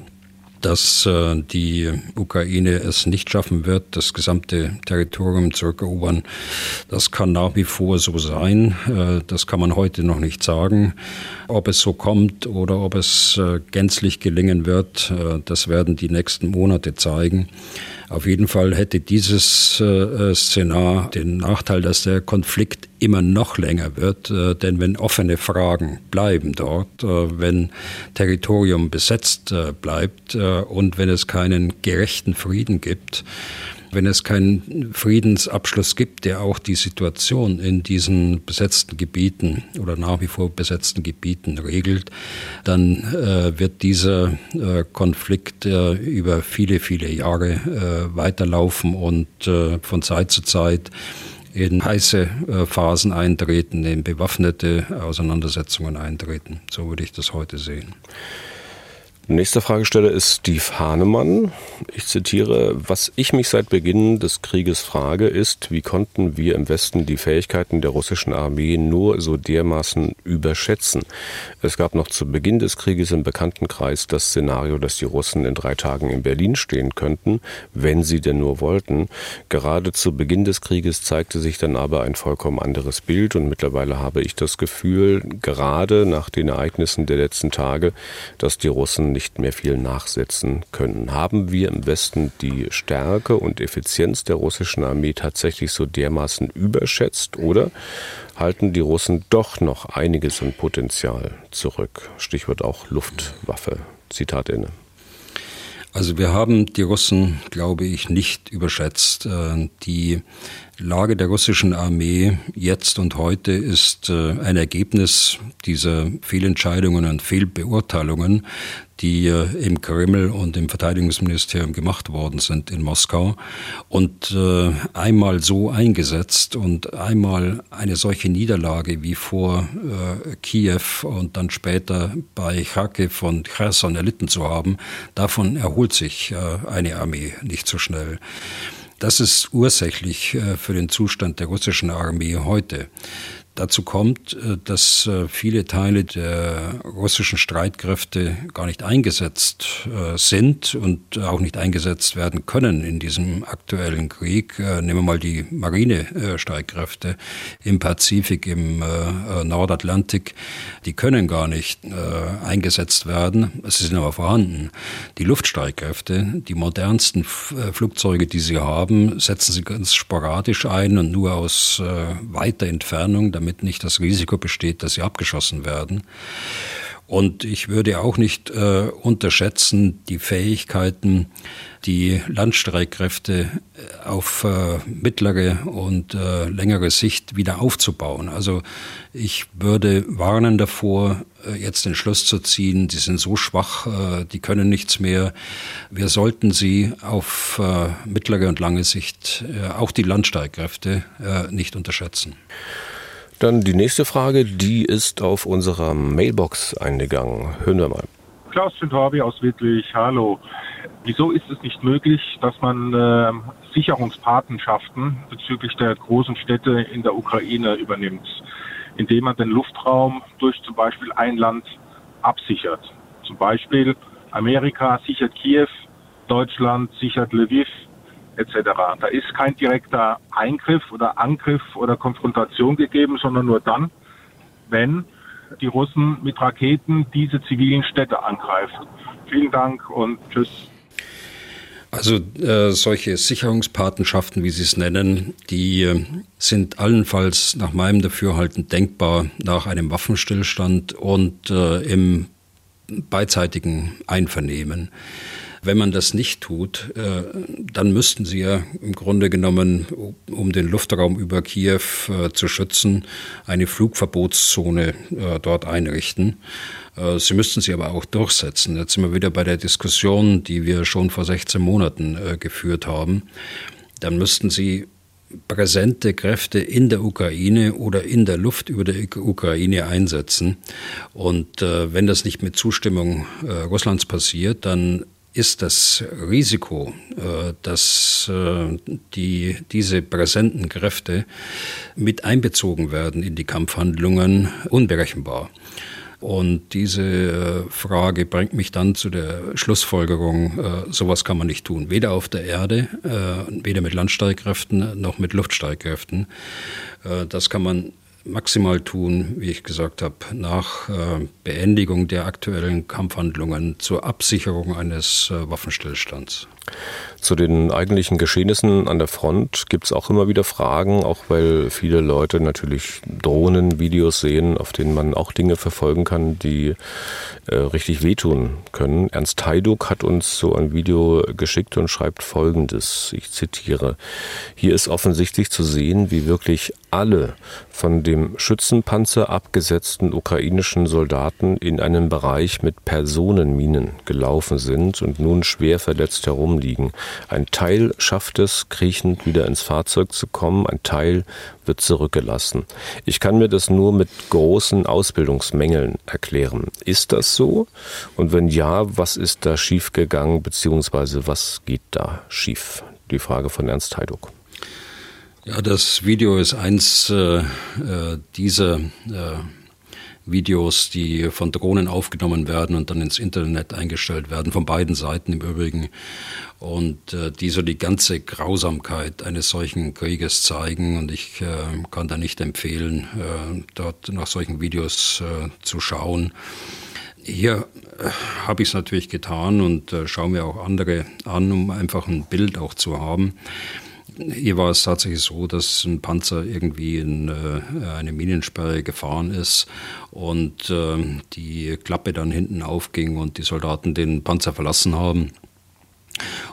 dass äh, die Ukraine es nicht schaffen wird, das gesamte Territorium zurückerobern. Das kann nach wie vor so sein. Äh, das kann man heute noch nicht sagen. Ob es so kommt oder ob es äh, gänzlich gelingen wird, äh, das werden die nächsten Monate zeigen. Auf jeden Fall hätte dieses äh, Szenar den Nachteil, dass der Konflikt immer noch länger wird, äh, denn wenn offene Fragen bleiben dort, äh, wenn Territorium besetzt äh, bleibt äh, und wenn es keinen gerechten Frieden gibt, wenn es keinen Friedensabschluss gibt, der auch die Situation in diesen besetzten Gebieten oder nach wie vor besetzten Gebieten regelt, dann äh, wird dieser äh, Konflikt äh, über viele, viele Jahre äh, weiterlaufen und äh, von Zeit zu Zeit in heiße äh, Phasen eintreten, in bewaffnete Auseinandersetzungen eintreten. So würde ich das heute sehen. Nächster Fragesteller ist Steve Hahnemann. Ich zitiere, was ich mich seit Beginn des Krieges frage, ist, wie konnten wir im Westen die Fähigkeiten der russischen Armee nur so dermaßen überschätzen? Es gab noch zu Beginn des Krieges im Bekanntenkreis das Szenario, dass die Russen in drei Tagen in Berlin stehen könnten, wenn sie denn nur wollten. Gerade zu Beginn des Krieges zeigte sich dann aber ein vollkommen anderes Bild und mittlerweile habe ich das Gefühl, gerade nach den Ereignissen der letzten Tage, dass die Russen nicht mehr viel nachsetzen können. Haben wir im Westen die Stärke und Effizienz der russischen Armee tatsächlich so dermaßen überschätzt oder halten die Russen doch noch einiges an Potenzial zurück? Stichwort auch Luftwaffe. Zitat Ende. Also wir haben die Russen, glaube ich, nicht überschätzt. Äh, die Lage der russischen Armee jetzt und heute ist äh, ein Ergebnis dieser Fehlentscheidungen und Fehlbeurteilungen, die äh, im Kreml und im Verteidigungsministerium gemacht worden sind in Moskau und äh, einmal so eingesetzt und einmal eine solche Niederlage wie vor Kiew und dann später bei Kharkiv und Cherson erlitten zu haben, davon erholt sich eine Armee nicht so schnell. Das ist ursächlich äh, für den Zustand der russischen Armee heute. Dazu kommt, äh, dass äh, viele Teile der russischen Streitkräfte gar nicht eingesetzt äh, sind und auch nicht eingesetzt werden können in diesem aktuellen Krieg. Nehmen wir mal die Marinestreitkräfte im Pazifik, im Nordatlantik. Die können gar nicht eingesetzt werden. Sie sind aber vorhanden. Die Luftstreitkräfte, die modernsten Flugzeuge, die sie haben, setzen sie ganz sporadisch ein und nur aus weiter Entfernung, damit damit nicht das Risiko besteht, dass sie abgeschossen werden. Und ich würde auch nicht äh, unterschätzen die Fähigkeiten, die Landstreitkräfte äh, auf äh, mittlere und äh, längere Sicht wieder aufzubauen. Also ich würde warnen davor, äh, jetzt den Schluss zu ziehen, die sind so schwach, äh, die können nichts mehr. Wir sollten sie auf mittlere und lange Sicht, auch die Landstreitkräfte, nicht unterschätzen. Dann die nächste Frage, die ist auf unserer Mailbox eingegangen. Hören wir mal. Klaus Schindwabi aus Wittlich, hallo. Wieso ist es nicht möglich, dass man äh, Sicherungspatenschaften bezüglich der großen Städte in der Ukraine übernimmt, indem man den Luftraum durch zum Beispiel ein Land absichert? Zum Beispiel Amerika sichert Kiew, Deutschland sichert Lviv, etc. Da ist kein direkter Eingriff oder Angriff oder Konfrontation gegeben, sondern nur dann, wenn die Russen mit Raketen diese zivilen Städte angreifen. Vielen Dank und tschüss. Also äh, solche Sicherungspatenschaften, wie Sie es nennen, die äh, sind allenfalls nach meinem Dafürhalten denkbar nach einem Waffenstillstand und äh, im beidseitigen Einvernehmen. Wenn man das nicht tut, äh, dann müssten sie ja im Grunde genommen, um den Luftraum über Kiew äh, zu schützen, eine Flugverbotszone äh, dort einrichten. Sie müssten sie aber auch durchsetzen. Jetzt sind wir wieder bei der Diskussion, die wir schon vor 16 Monaten geführt haben. Dann müssten sie präsente Kräfte in der Ukraine oder in der Luft über der Ukraine einsetzen. Und äh, wenn das nicht mit Zustimmung äh, Russlands passiert, dann ist das Risiko, äh, dass äh, die, diese präsenten Kräfte mit einbezogen werden in die Kampfhandlungen, unberechenbar. Und diese äh, Frage bringt mich dann zu der Schlussfolgerung, sowas kann man nicht tun. Weder auf der Erde, weder mit Landstreitkräften noch mit Luftstreitkräften. Das kann man maximal tun, wie ich gesagt habe, nach äh, Beendigung der aktuellen Kampfhandlungen zur Absicherung eines äh, Waffenstillstands. Zu den eigentlichen Geschehnissen an der Front gibt es auch immer wieder Fragen, auch weil viele Leute natürlich Drohnenvideos sehen, auf denen man auch Dinge verfolgen kann, die äh, richtig wehtun können. Ernst Heiduk hat uns so ein Video geschickt und schreibt Folgendes, ich zitiere, hier ist offensichtlich zu sehen, wie wirklich alle von dem Schützenpanzer abgesetzten ukrainischen Soldaten in einen Bereich mit Personenminen gelaufen sind und nun schwer verletzt herumliegen. Ein Teil schafft es, kriechend wieder ins Fahrzeug zu kommen, ein Teil wird zurückgelassen. Ich kann mir das nur mit großen Ausbildungsmängeln erklären. Ist das so? Und wenn ja, was ist da schiefgegangen, beziehungsweise was geht da schief? Die Frage von Ernst Heiduk. Ja, das Video ist eins äh, äh dieser äh, Videos, die von Drohnen aufgenommen werden und dann ins Internet eingestellt werden, von beiden Seiten im Übrigen. Und äh, die so die ganze Grausamkeit eines solchen Krieges zeigen. Und ich äh, kann da nicht empfehlen, äh, dort nach solchen Videos äh, zu schauen. Hier äh, habe ich es natürlich getan und äh, schaue mir auch andere an, um einfach ein Bild auch zu haben. Hier war es tatsächlich so, dass ein Panzer irgendwie in äh, eine Minensperre gefahren ist und äh, die Klappe dann hinten aufging und die Soldaten den Panzer verlassen haben.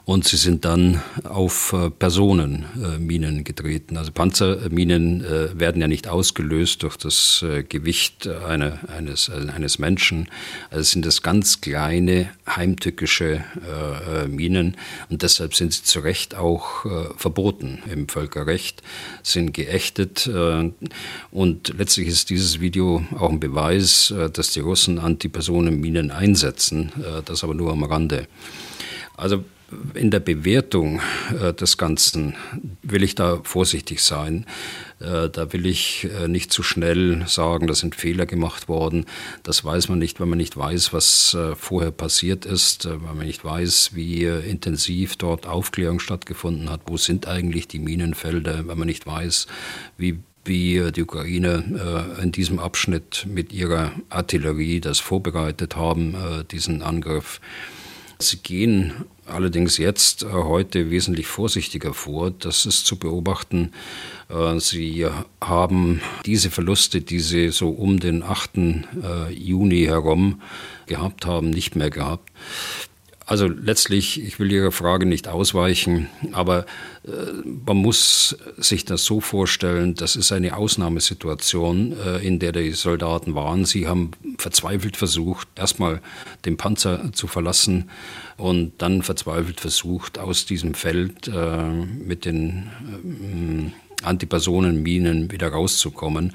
Und sie sind dann auf äh, Personenminen getreten. Also Panzerminen äh, werden ja nicht ausgelöst durch das äh, Gewicht einer, eines, eines Menschen. Also sind das ganz kleine, heimtückische Minen. Und deshalb sind sie zu Recht auch verboten im Völkerrecht, sind geächtet. Und letztlich ist dieses Video auch ein Beweis, dass die Russen Antipersonenminen einsetzen. Das aber nur am Rande. Also in der Bewertung äh, des Ganzen will ich da vorsichtig sein. Äh, da will ich äh, nicht zu schnell sagen, da sind Fehler gemacht worden. Das weiß man nicht, wenn man nicht weiß, was äh, vorher passiert ist, äh, wenn man nicht weiß, wie intensiv dort Aufklärung stattgefunden hat, wo sind eigentlich die Minenfelder, wenn man nicht weiß, wie wie die Ukraine äh, in diesem Abschnitt mit ihrer Artillerie das vorbereitet haben, äh, diesen Angriff. Sie gehen allerdings jetzt äh, heute wesentlich vorsichtiger vor. Das ist zu beobachten. Äh, sie haben diese Verluste, die Sie so um den 8. Äh, Juni herum gehabt haben, nicht mehr gehabt. Also letztlich, ich will Ihrer Frage nicht ausweichen, aber äh, man muss sich das so vorstellen, das ist eine Ausnahmesituation, äh, in der die Soldaten waren. Sie haben verzweifelt versucht, erstmal den Panzer zu verlassen und dann verzweifelt versucht, aus diesem Feld äh, mit den ähm, Antipersonenminen wieder rauszukommen.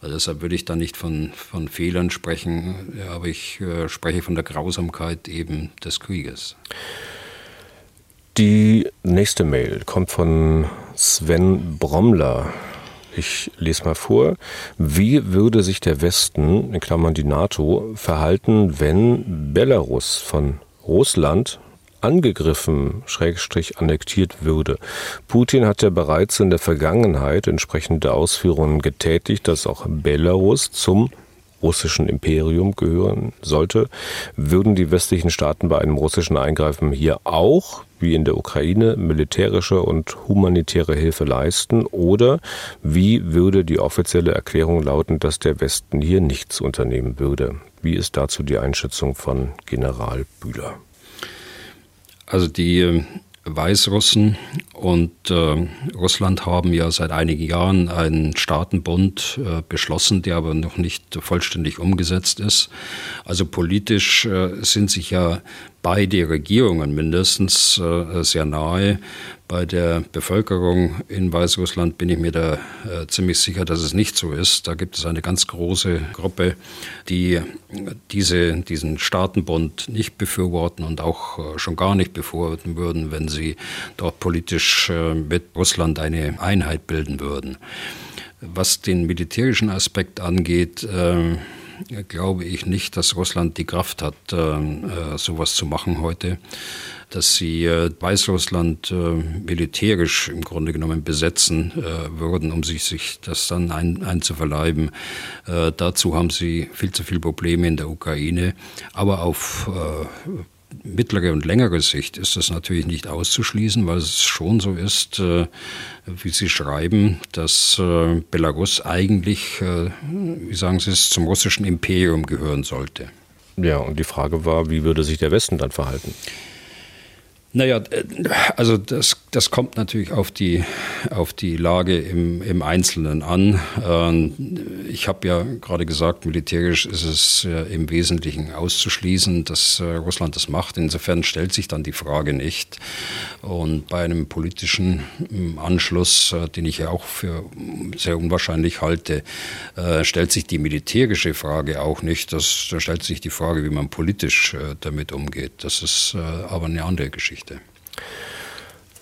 Also deshalb würde ich da nicht von, von Fehlern sprechen, aber ich äh, spreche von der Grausamkeit eben des Krieges. Die nächste Mail kommt von Sven Brommler. Ich lese mal vor. Wie würde sich der Westen, in Klammern die NATO, verhalten, wenn Belarus von Russland angegriffen, schrägstrich annektiert würde. Putin hat ja bereits in der Vergangenheit entsprechende Ausführungen getätigt, dass auch Belarus zum russischen Imperium gehören sollte, würden die westlichen Staaten bei einem russischen Eingreifen hier auch, wie in der Ukraine, militärische und humanitäre Hilfe leisten? Oder wie würde die offizielle Erklärung lauten, dass der Westen hier nichts unternehmen würde? Wie ist dazu die Einschätzung von General Bühler? Also die ähm, Weißrussen und äh, Russland haben ja seit einigen Jahren einen Staatenbund äh, beschlossen, der aber noch nicht vollständig umgesetzt ist. Also politisch äh, sind sich ja beide Regierungen mindestens äh, sehr nahe. Bei der Bevölkerung in Weißrussland bin ich mir da äh, ziemlich sicher, dass es nicht so ist. Da gibt es eine ganz große Gruppe, die diese, diesen Staatenbund nicht befürworten und auch äh, schon gar nicht befürworten würden, wenn sie dort politisch äh, mit Russland eine Einheit bilden würden. Was den militärischen Aspekt angeht, äh, glaube ich nicht, dass Russland die Kraft hat, äh, äh, sowas zu machen heute. Dass sie äh, Weißrussland militärisch im Grunde genommen besetzen würden, um sich, sich das dann ein, einzuverleiben. dazu haben sie viel zu viele Probleme in der Ukraine. Aber auf mittlere und längere Sicht ist das natürlich nicht auszuschließen, weil es schon so ist, äh, wie Sie schreiben, dass äh, Belarus eigentlich, äh, wie sagen Sie es, zum russischen Imperium gehören sollte. Ja, und die Frage war, wie würde sich der Westen dann verhalten? Naja, äh, also das, das kommt natürlich auf die, auf die Lage im, im Einzelnen an. Ähm, ich habe ja gerade gesagt, militärisch ist es im Wesentlichen auszuschließen, dass äh, Russland das macht. Insofern stellt sich dann die Frage nicht. Und bei einem politischen ähm, Anschluss, äh, den ich ja auch für sehr unwahrscheinlich halte, stellt sich die militärische Frage auch nicht. Das, da stellt sich die Frage, wie man politisch damit umgeht. Das ist aber eine andere Geschichte.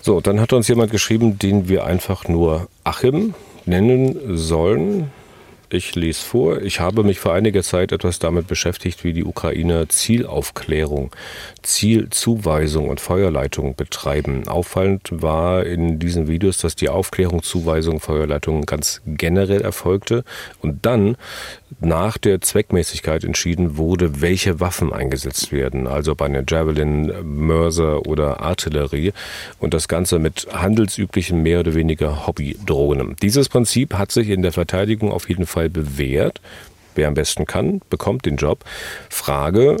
So, dann hat uns jemand geschrieben, den wir einfach nur Achim nennen sollen. Ich lese vor. Ich habe mich vor einiger Zeit etwas damit beschäftigt, wie die Ukrainer Zielaufklärung, Zielzuweisung und Feuerleitung betreiben. Auffallend war in diesen Videos, dass die Aufklärung, Zuweisung, Feuerleitung ganz generell erfolgte und dann nach der Zweckmäßigkeit entschieden wurde, welche Waffen eingesetzt werden, also bei einer Javelin, Mörser oder Artillerie und das Ganze mit handelsüblichen mehr oder weniger Hobbydrohnen. Dieses Prinzip hat sich in der Verteidigung auf jeden Fall bewährt. Wer am besten kann, bekommt den Job. Frage,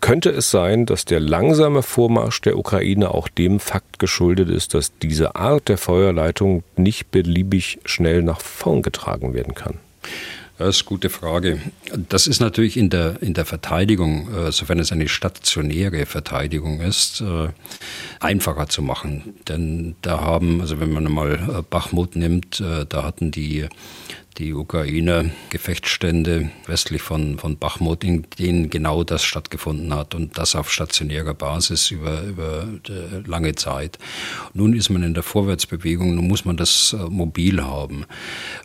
könnte es sein, dass der langsame Vormarsch der Ukraine auch dem Fakt geschuldet ist, dass diese Art der Feuerleitung nicht beliebig schnell nach vorn getragen werden kann? Das ist eine gute Frage. Das ist natürlich in der, in der Verteidigung, äh, sofern es eine stationäre Verteidigung ist, äh, einfacher zu machen. Denn da haben, also wenn man mal äh, Bachmut nimmt, da hatten die die Ukraine Gefechtsstände westlich von, von Bachmut, in denen genau das stattgefunden hat und das auf stationärer Basis über, über lange Zeit. Nun ist man in der Vorwärtsbewegung, nun muss man das äh, mobil haben.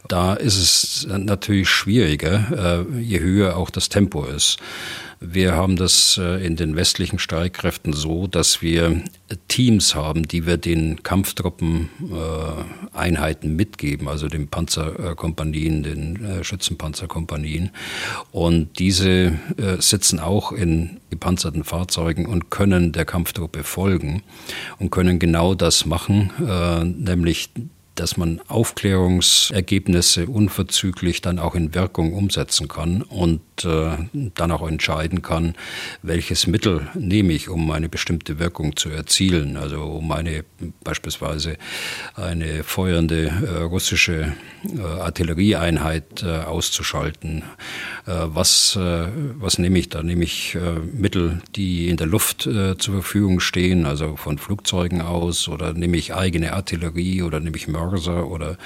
Da ist es natürlich schwieriger, äh, je höher auch das Tempo ist. Wir haben das äh, in den westlichen Streitkräften so, dass wir Teams haben, die wir den Kampftruppen äh, mitgeben, also den Panzerkompanien, den äh, Schützenpanzerkompanien. Und diese sitzen auch in gepanzerten Fahrzeugen und können der Kampftruppe folgen und können genau das machen, nämlich dass man Aufklärungsergebnisse unverzüglich dann auch in Wirkung umsetzen kann und äh, dann auch entscheiden kann, welches Mittel nehme ich, um eine bestimmte Wirkung zu erzielen. Also um eine beispielsweise eine feuernde äh, russische äh, Artillerieeinheit äh, auszuschalten. Äh, was, äh, was nehme ich da? Nehme ich Mittel, die in der Luft zur Verfügung stehen, also von Flugzeugen aus, oder nehme ich eigene Artillerie oder nehme ich Mörder Mörser oder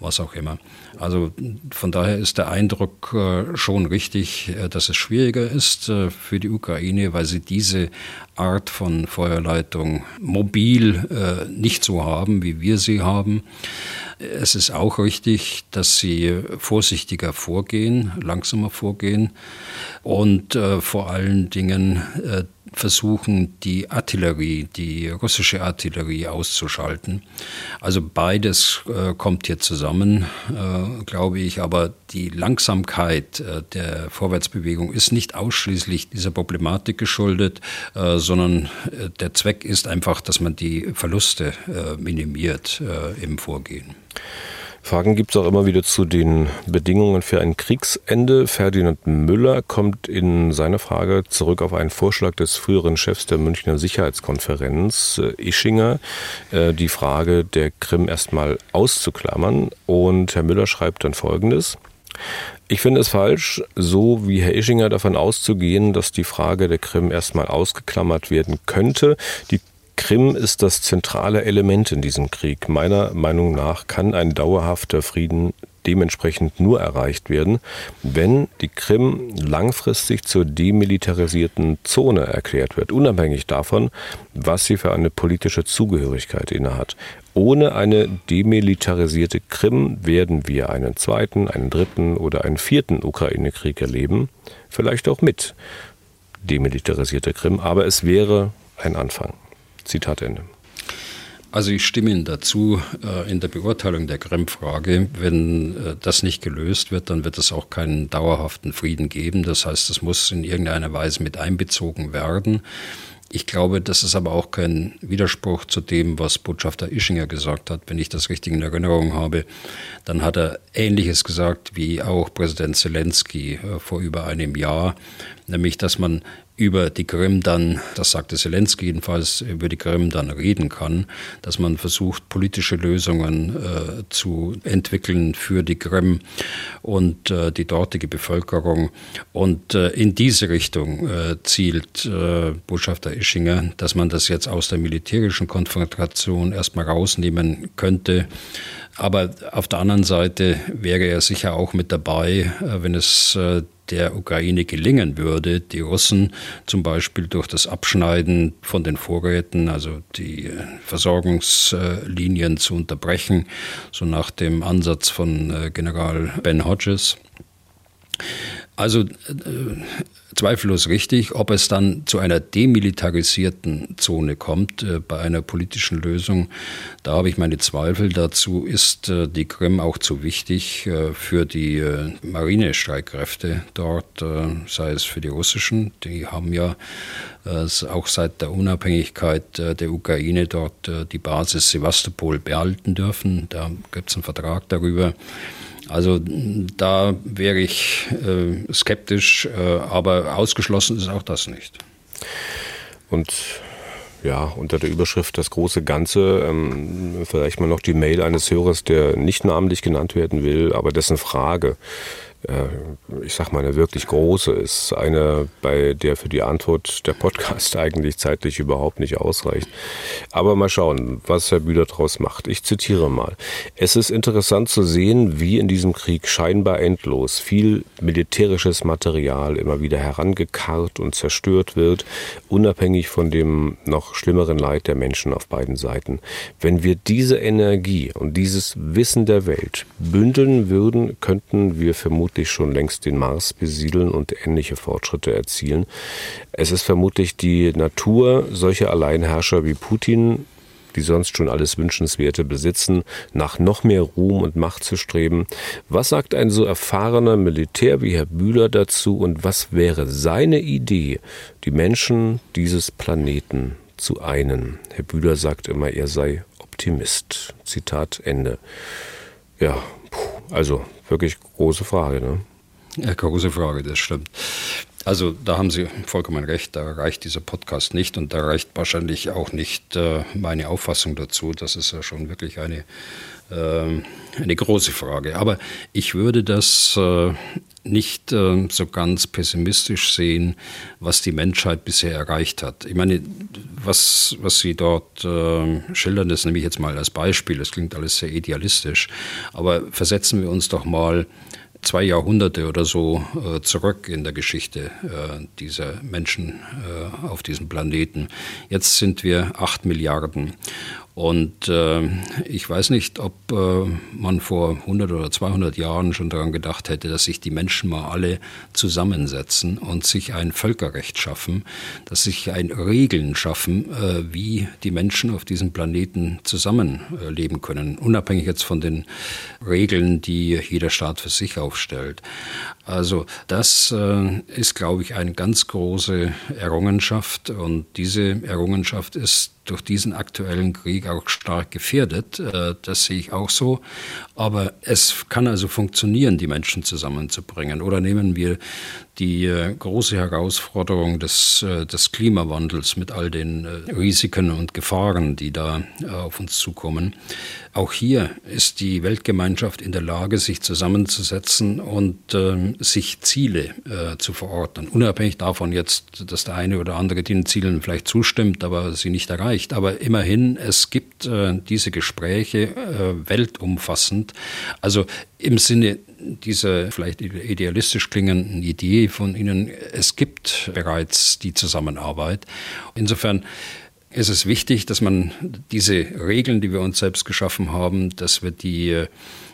was auch immer. Also von daher ist der Eindruck äh, schon richtig, äh, dass es schwieriger ist äh, für die Ukraine, weil sie diese Art von Feuerleitung mobil nicht so haben, wie wir sie haben. Es ist auch richtig, dass sie vorsichtiger vorgehen, langsamer vorgehen und vor allen Dingen versuchen, die Artillerie, die russische Artillerie auszuschalten. Also beides äh, kommt hier zusammen, äh, glaube ich. Aber die Langsamkeit äh, der Vorwärtsbewegung ist nicht ausschließlich dieser Problematik geschuldet, äh, sondern äh, der Zweck ist einfach, dass man die Verluste äh, minimiert im Vorgehen. Fragen gibt es auch immer wieder zu den Bedingungen für ein Kriegsende. Ferdinand Müller kommt in seiner Frage zurück auf einen Vorschlag des früheren Chefs der Münchner Sicherheitskonferenz, äh, Ischinger, äh, die Frage der Krim erstmal auszuklammern. Und Herr Müller schreibt dann Folgendes. Ich finde es falsch, so wie Herr Ischinger davon auszugehen, dass die Frage der Krim erstmal ausgeklammert werden könnte. Die Krim ist das zentrale Element in diesem Krieg. Meiner Meinung nach kann ein dauerhafter Frieden dementsprechend nur erreicht werden, wenn die Krim langfristig zur demilitarisierten Zone erklärt wird, unabhängig davon, was sie für eine politische Zugehörigkeit innehat. Ohne eine demilitarisierte Krim werden wir einen zweiten, einen dritten oder einen vierten Ukraine-Krieg erleben, vielleicht auch mit demilitarisierter Krim, aber es wäre ein Anfang. Zitat Ende. Also ich stimme Ihnen dazu äh, in der Beurteilung der Krim-Frage. Wenn äh, das nicht gelöst wird, dann wird es auch keinen dauerhaften Frieden geben. Das heißt, es muss in irgendeiner Weise mit einbezogen werden. Ich glaube, das ist aber auch kein Widerspruch zu dem, was Botschafter Ischinger gesagt hat. Wenn ich das richtig in Erinnerung habe, dann hat er Ähnliches gesagt wie auch Präsident Zelensky äh, vor über einem Jahr, nämlich, dass man über die Krim dann, das sagte Zelensky jedenfalls, über die Krim dann reden kann, dass man versucht, politische Lösungen äh, zu entwickeln für die Krim und äh, die dortige Bevölkerung. Und äh, in diese Richtung äh, zielt äh, Botschafter Ischinger, dass man das jetzt aus der militärischen Konfrontation erstmal rausnehmen könnte. Aber auf der anderen Seite wäre er sicher auch mit dabei, äh, wenn es der Ukraine gelingen würde, die Russen zum Beispiel durch das Abschneiden von den Vorräten, also die äh, Versorgungslinien zu unterbrechen, so nach dem Ansatz von äh, General Ben Hodges. Also äh, zweifellos richtig. Ob es dann zu einer demilitarisierten Zone kommt äh, bei einer politischen Lösung, da habe ich meine Zweifel. Dazu ist äh, die Krim auch zu wichtig äh, für die äh, Marinestreitkräfte dort, äh, sei es für die russischen. Die haben ja auch seit der Unabhängigkeit der Ukraine dort die Basis Sevastopol behalten dürfen. Da gibt es einen Vertrag darüber. Also da wäre ich äh, skeptisch, äh, aber ausgeschlossen ist auch das nicht. Und ja, unter der Überschrift das große Ganze, ähm, vielleicht mal noch die Mail eines Hörers, der nicht namentlich genannt werden will, aber dessen Frage ich sag mal, eine wirklich große ist. Eine, bei der für die Antwort der Podcast eigentlich zeitlich überhaupt nicht ausreicht. Aber mal schauen, was Herr Bühler daraus macht. Ich zitiere mal. Es ist interessant zu sehen, wie in diesem Krieg scheinbar endlos viel militärisches Material immer wieder herangekarrt und zerstört wird, unabhängig von dem noch schlimmeren Leid der Menschen auf beiden Seiten. Wenn wir diese Energie und dieses Wissen der Welt bündeln würden, könnten wir vermutlich vermutlich schon längst den Mars besiedeln und ähnliche Fortschritte erzielen. Es ist vermutlich die Natur solcher Alleinherrscher wie Putin, die sonst schon alles Wünschenswerte besitzen, nach noch mehr Ruhm und Macht zu streben. Was sagt ein so erfahrener Militär wie Herr Bühler dazu und was wäre seine Idee, die Menschen dieses Planeten zu einen? Herr Bühler sagt immer, er sei Optimist. Zitat Ende. Ja, also wirklich große Frage. Ne? Ja, große Frage, das stimmt. Also da haben Sie vollkommen recht, da reicht dieser Podcast nicht und da reicht wahrscheinlich auch nicht äh, meine Auffassung dazu. Das ist ja schon wirklich eine, äh, eine große Frage. Aber ich würde das äh, nicht äh, so ganz pessimistisch sehen, was die Menschheit bisher erreicht hat. Ich meine, was, was Sie dort äh, schildern, das nehme ich jetzt mal als Beispiel. Das klingt alles sehr idealistisch. Aber versetzen wir uns doch mal zwei Jahrhunderte oder so äh, zurück in der Geschichte äh, dieser Menschen äh, auf diesem Planeten. Jetzt sind wir acht Milliarden. Und äh, ich weiß nicht, ob äh, man vor 100 oder 200 Jahren schon daran gedacht hätte, dass sich die Menschen mal alle zusammensetzen und sich ein Völkerrecht schaffen, dass sich ein Regeln schaffen, äh, wie die Menschen auf diesem Planeten zusammenleben können, unabhängig jetzt von den Regeln, die jeder Staat für sich aufstellt. Also das äh, ist, glaube ich, eine ganz große Errungenschaft und diese Errungenschaft ist durch diesen aktuellen Krieg auch stark gefährdet. Äh, das sehe ich auch so. Aber es kann also funktionieren, die Menschen zusammenzubringen. Oder nehmen wir die äh, große Herausforderung des, äh, des Klimawandels mit all den Risiken und Gefahren, die da auf uns zukommen. Auch hier ist die Weltgemeinschaft in der Lage, sich zusammenzusetzen und äh, sich Ziele äh, zu verordnen. Unabhängig davon jetzt, dass der eine oder andere den Zielen vielleicht zustimmt, aber sie nicht erreicht. Aber immerhin, es gibt äh, diese Gespräche äh, weltumfassend. Also im Sinne dieser vielleicht idealistisch klingenden Idee von Ihnen, es gibt bereits die Zusammenarbeit. Insofern ist es wichtig, dass man diese Regeln, die wir uns selbst geschaffen haben, dass wir die äh,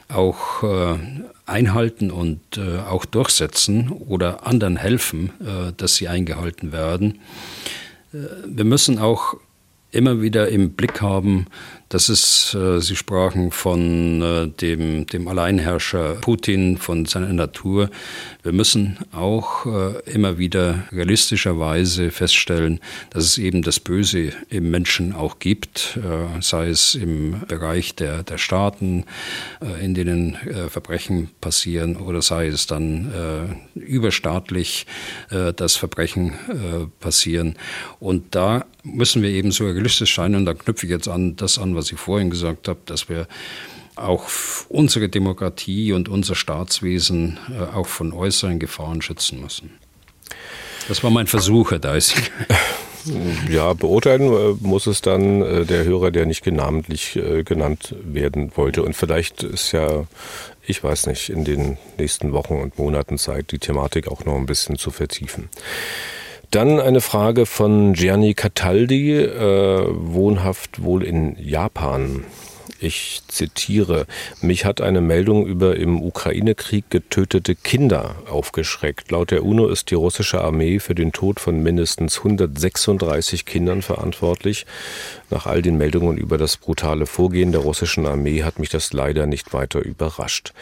auch äh, einhalten und äh, auch durchsetzen oder anderen helfen, dass sie eingehalten werden. Wir müssen auch immer wieder im Blick haben, das ist, äh, Sie sprachen von äh, dem, dem Alleinherrscher Putin, von seiner Natur. Wir müssen auch äh, immer wieder realistischerweise feststellen, dass es eben das Böse im Menschen auch gibt, sei es im Bereich der, der Staaten, in denen Verbrechen passieren, oder sei es dann überstaatlich das Verbrechen passieren. Und da müssen wir eben so realistisch sein, und da knüpfe ich jetzt an das an, was ich vorhin gesagt habe, dass wir auch unsere Demokratie und unser Staatswesen äh, auch von äußeren Gefahren schützen müssen. Das war mein Versuch, Herr Deisig. Ja, beurteilen äh, muss es dann äh, der Hörer, der nicht namentlich genannt werden wollte. Und vielleicht ist ja, ich weiß nicht, in den nächsten Wochen und Monaten Zeit, die Thematik auch noch ein bisschen zu vertiefen. Dann eine Frage von Gianni Cataldi, äh, wohnhaft wohl in Japan. Ich zitiere, mich hat eine Meldung über im Ukraine-Krieg getötete Kinder aufgeschreckt. Laut der UNO ist die russische Armee für den Tod von mindestens 136 Kindern verantwortlich. Nach all den Meldungen über das brutale Vorgehen der russischen Armee hat mich das leider nicht weiter überrascht.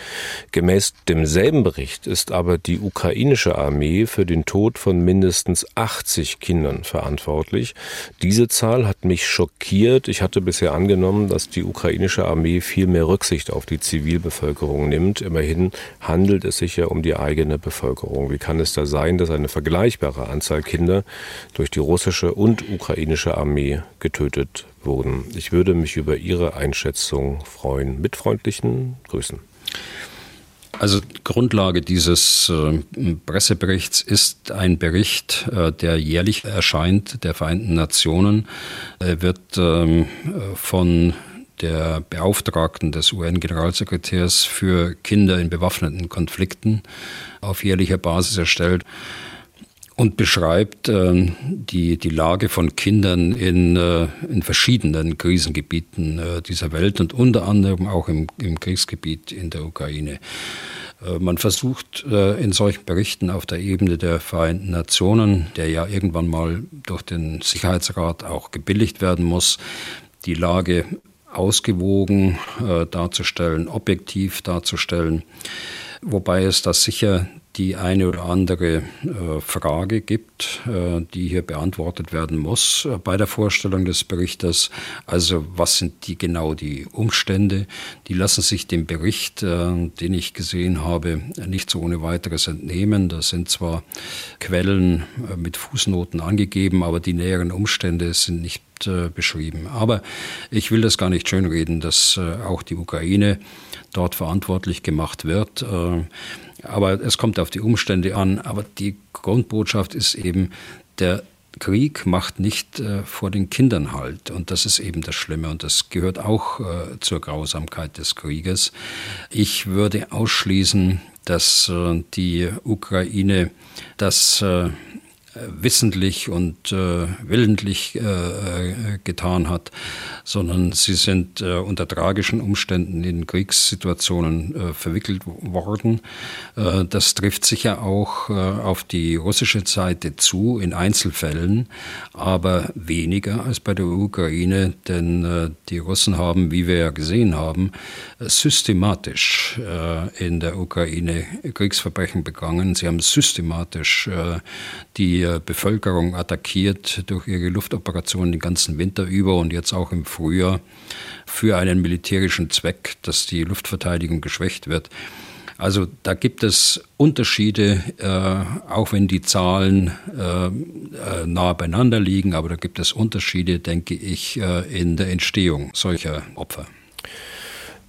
Gemäß demselben Bericht ist aber die ukrainische Armee für den Tod von mindestens 80 Kindern verantwortlich. Diese Zahl hat mich schockiert. Ich hatte bisher angenommen, dass die ukrainische Armee viel mehr Rücksicht auf die Zivilbevölkerung nimmt. Immerhin handelt es sich ja um die eigene Bevölkerung. Wie kann es da sein, dass eine vergleichbare Anzahl Kinder durch die russische und ukrainische Armee getötet wurden. Ich würde mich über Ihre Einschätzung freuen. Mit freundlichen Grüßen. Also Grundlage dieses äh, Presseberichts ist ein Bericht, äh, der jährlich erscheint der Vereinten Nationen. Er wird ähm, von der Beauftragten des UN-Generalsekretärs für Kinder in bewaffneten Konflikten auf jährlicher Basis erstellt und beschreibt äh, die, die Lage von Kindern in, äh, in verschiedenen Krisengebieten äh, dieser Welt und unter anderem auch im, im Kriegsgebiet in der Ukraine. Äh, man versucht äh, in solchen Berichten auf der Ebene der Vereinten Nationen, der ja irgendwann mal durch den Sicherheitsrat auch gebilligt werden muss, die Lage ausgewogen äh, darzustellen, objektiv darzustellen, wobei es da sicher die eine oder andere äh, Frage gibt, äh, die hier beantwortet werden muss äh, bei der Vorstellung des Berichters. Also was sind die genau die Umstände? Die lassen sich dem Bericht, äh, den ich gesehen habe, nicht so ohne weiteres entnehmen. Da sind zwar Quellen äh, mit Fußnoten angegeben, aber die näheren Umstände sind nicht äh, beschrieben. Aber ich will das gar nicht schönreden, dass auch die Ukraine dort verantwortlich gemacht wird. Aber es kommt auf die Umstände an. Aber die Grundbotschaft ist eben, der Krieg macht nicht äh, vor den Kindern halt. Und das ist eben das Schlimme. Und das gehört auch äh, zur Grausamkeit des Krieges. Ich würde ausschließen, dass äh, die Ukraine das äh, wissentlich und äh, willentlich äh, äh, getan hat, sondern sie sind äh, unter tragischen Umständen in Kriegssituationen äh, verwickelt worden. Äh, das trifft sicher auch auf die russische Seite zu in Einzelfällen, aber weniger als bei der Ukraine, denn die Russen haben, wie wir ja gesehen haben, systematisch in der Ukraine Kriegsverbrechen begangen. Sie haben systematisch die Bevölkerung attackiert durch ihre Luftoperationen den ganzen Winter über und jetzt auch im Frühjahr für einen militärischen Zweck, dass die Luftverteidigung geschwächt wird. Also da gibt es Unterschiede, äh, auch wenn die Zahlen äh, äh, nahe beieinander liegen, aber da gibt es Unterschiede, denke ich, äh, in der Entstehung solcher Opfer.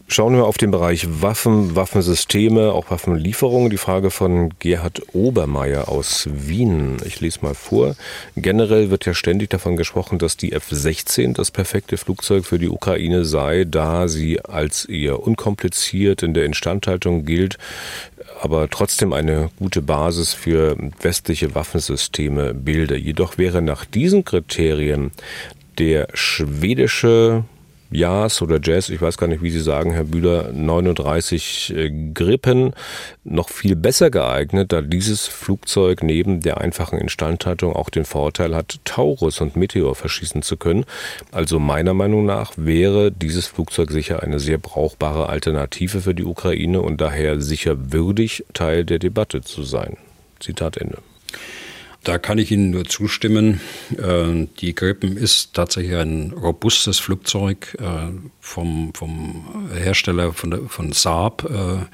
Schauen wir auf den Bereich Waffen, Waffensysteme, auch Waffenlieferungen. Die Frage von Gerhard Obermeier aus Wien. Ich lese mal vor. Generell wird ja ständig davon gesprochen, dass die F-16 das perfekte Flugzeug für die Ukraine sei, da sie als eher unkompliziert in der Instandhaltung gilt, aber trotzdem eine gute Basis für westliche Waffensysteme bilde. Jedoch wäre nach diesen Kriterien der schwedische Jazz oder Jazz, ich weiß gar nicht, wie Sie sagen, Herr Bühler, 39 äh, Grippen noch viel besser geeignet, da dieses Flugzeug neben der einfachen Instandhaltung auch den Vorteil hat, Taurus und Meteor verschießen zu können. Also meiner Meinung nach wäre dieses Flugzeug sicher eine sehr brauchbare Alternative für die Ukraine und daher sicher würdig, Teil der Debatte zu sein. Zitat Ende. Da kann ich Ihnen nur zustimmen. Äh, die Gripen ist tatsächlich ein robustes Flugzeug äh, vom, vom Hersteller von, der, von Saab äh,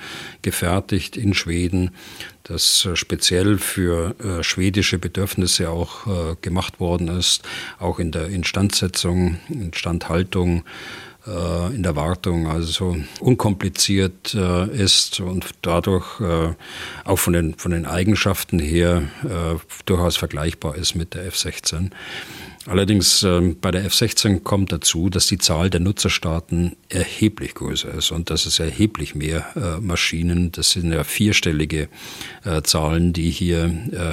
gefertigt in Schweden, das speziell für schwedische Bedürfnisse auch gemacht worden ist, auch in der Instandsetzung, Instandhaltung äh, in der Wartung, also so unkompliziert äh, ist und dadurch äh, auch von den, von den Eigenschaften her äh, durchaus vergleichbar ist mit der F-16. Allerdings ähm, bei der F-16 kommt dazu, dass die Zahl der Nutzerstaaten erheblich größer ist und das ist erheblich mehr äh, Maschinen. Das sind ja vierstellige äh, Zahlen, die hier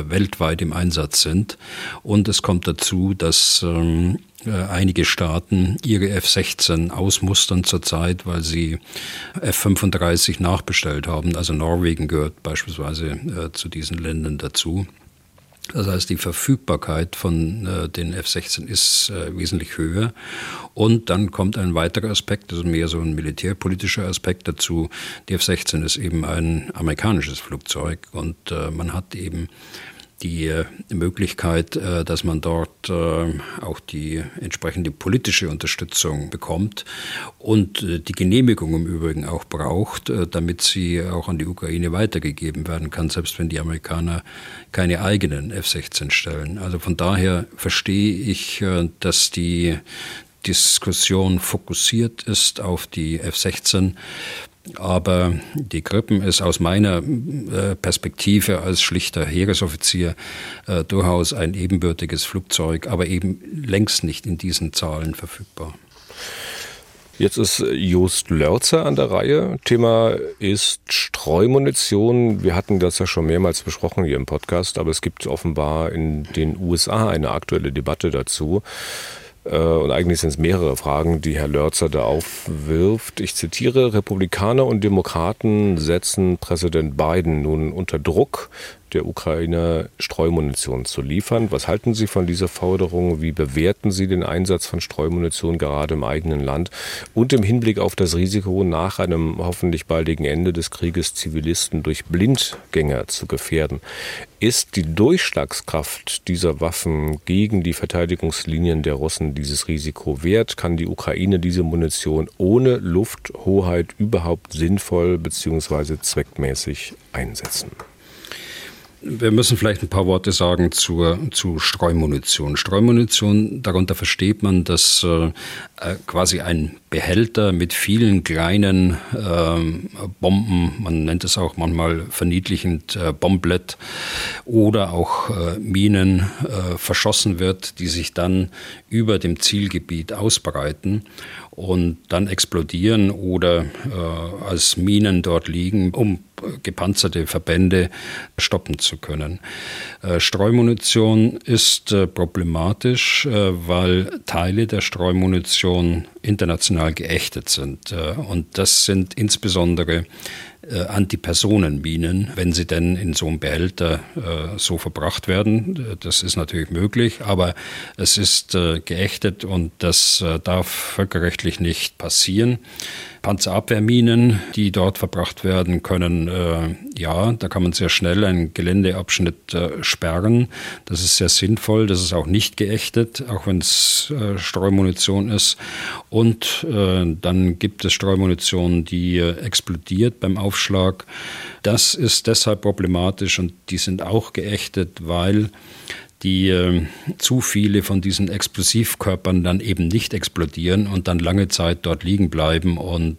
weltweit im Einsatz sind. Und es kommt dazu, dass ähm, äh, einige Staaten ihre F-16 ausmustern zurzeit, weil sie F-35 nachbestellt haben. Also Norwegen gehört beispielsweise äh, zu diesen Ländern dazu. Das heißt, die Verfügbarkeit von äh, den F-16 ist äh, wesentlich höher. Und dann kommt ein weiterer Aspekt, das ist mehr so ein militärpolitischer Aspekt dazu. Die F-16 ist eben ein amerikanisches Flugzeug und äh, man hat eben die äh, Möglichkeit, äh, dass man dort äh, auch die entsprechende politische Unterstützung bekommt und die Genehmigung im Übrigen auch braucht, damit sie auch an die Ukraine weitergegeben werden kann, selbst wenn die Amerikaner keine eigenen F-16 stellen. Also von daher verstehe ich, dass die Diskussion fokussiert ist auf die F-16. Aber die Grippen ist aus meiner äh, Perspektive als schlichter Heeresoffizier äh, durchaus ein ebenbürtiges Flugzeug, aber eben längst nicht in diesen Zahlen verfügbar. Jetzt ist Just Lörzer an der Reihe. Thema ist Streumunition. Wir hatten das ja schon mehrmals besprochen hier im Podcast, aber es gibt offenbar in den USA eine aktuelle Debatte dazu. Äh, und eigentlich sind es mehrere Fragen, die Herr Lörzer da aufwirft. Ich zitiere, Republikaner und Demokraten setzen Präsident Biden nun unter Druck, der Ukraine Streumunition zu liefern. Was halten Sie von dieser Forderung? Wie bewerten Sie den Einsatz von Streumunition gerade im eigenen Land und im Hinblick auf das Risiko, nach einem hoffentlich baldigen Ende des Krieges Zivilisten durch Blindgänger zu gefährden? Ist die Durchschlagskraft dieser Waffen gegen die Verteidigungslinien der Russen dieses Risiko wert? Kann die Ukraine diese Munition ohne Lufthoheit überhaupt sinnvoll bzw. zweckmäßig einsetzen? Wir müssen vielleicht ein paar Worte sagen zur, zu Streumunition. Streumunition, darunter versteht man, dass äh, quasi ein Behälter mit vielen kleinen äh, Bomben, man nennt es auch manchmal verniedlichend äh, Bomblet oder auch äh, Minen äh, verschossen wird, die sich dann über dem Zielgebiet ausbreiten und dann explodieren oder äh, als Minen dort liegen, um gepanzerte Verbände stoppen zu können. Äh, Streumunition ist äh, problematisch, äh, weil Teile der Streumunition international geächtet sind. Äh, und das sind insbesondere äh, Antipersonenminen, wenn sie denn in so einem Behälter äh, so verbracht werden. Das ist natürlich möglich, aber es ist äh, geächtet und das äh, darf völkerrechtlich nicht passieren. Panzerabwehrminen, die dort verbracht werden können, äh, ja, da kann man sehr schnell einen Geländeabschnitt äh, sperren. Das ist sehr sinnvoll. Das ist auch nicht geächtet, auch wenn es äh, Streumunition ist. Und äh, dann gibt es Streumunition, die äh, explodiert beim Aufschlag. Das ist deshalb problematisch und die sind auch geächtet, weil die äh, zu viele von diesen Explosivkörpern dann eben nicht explodieren und dann lange Zeit dort liegen bleiben und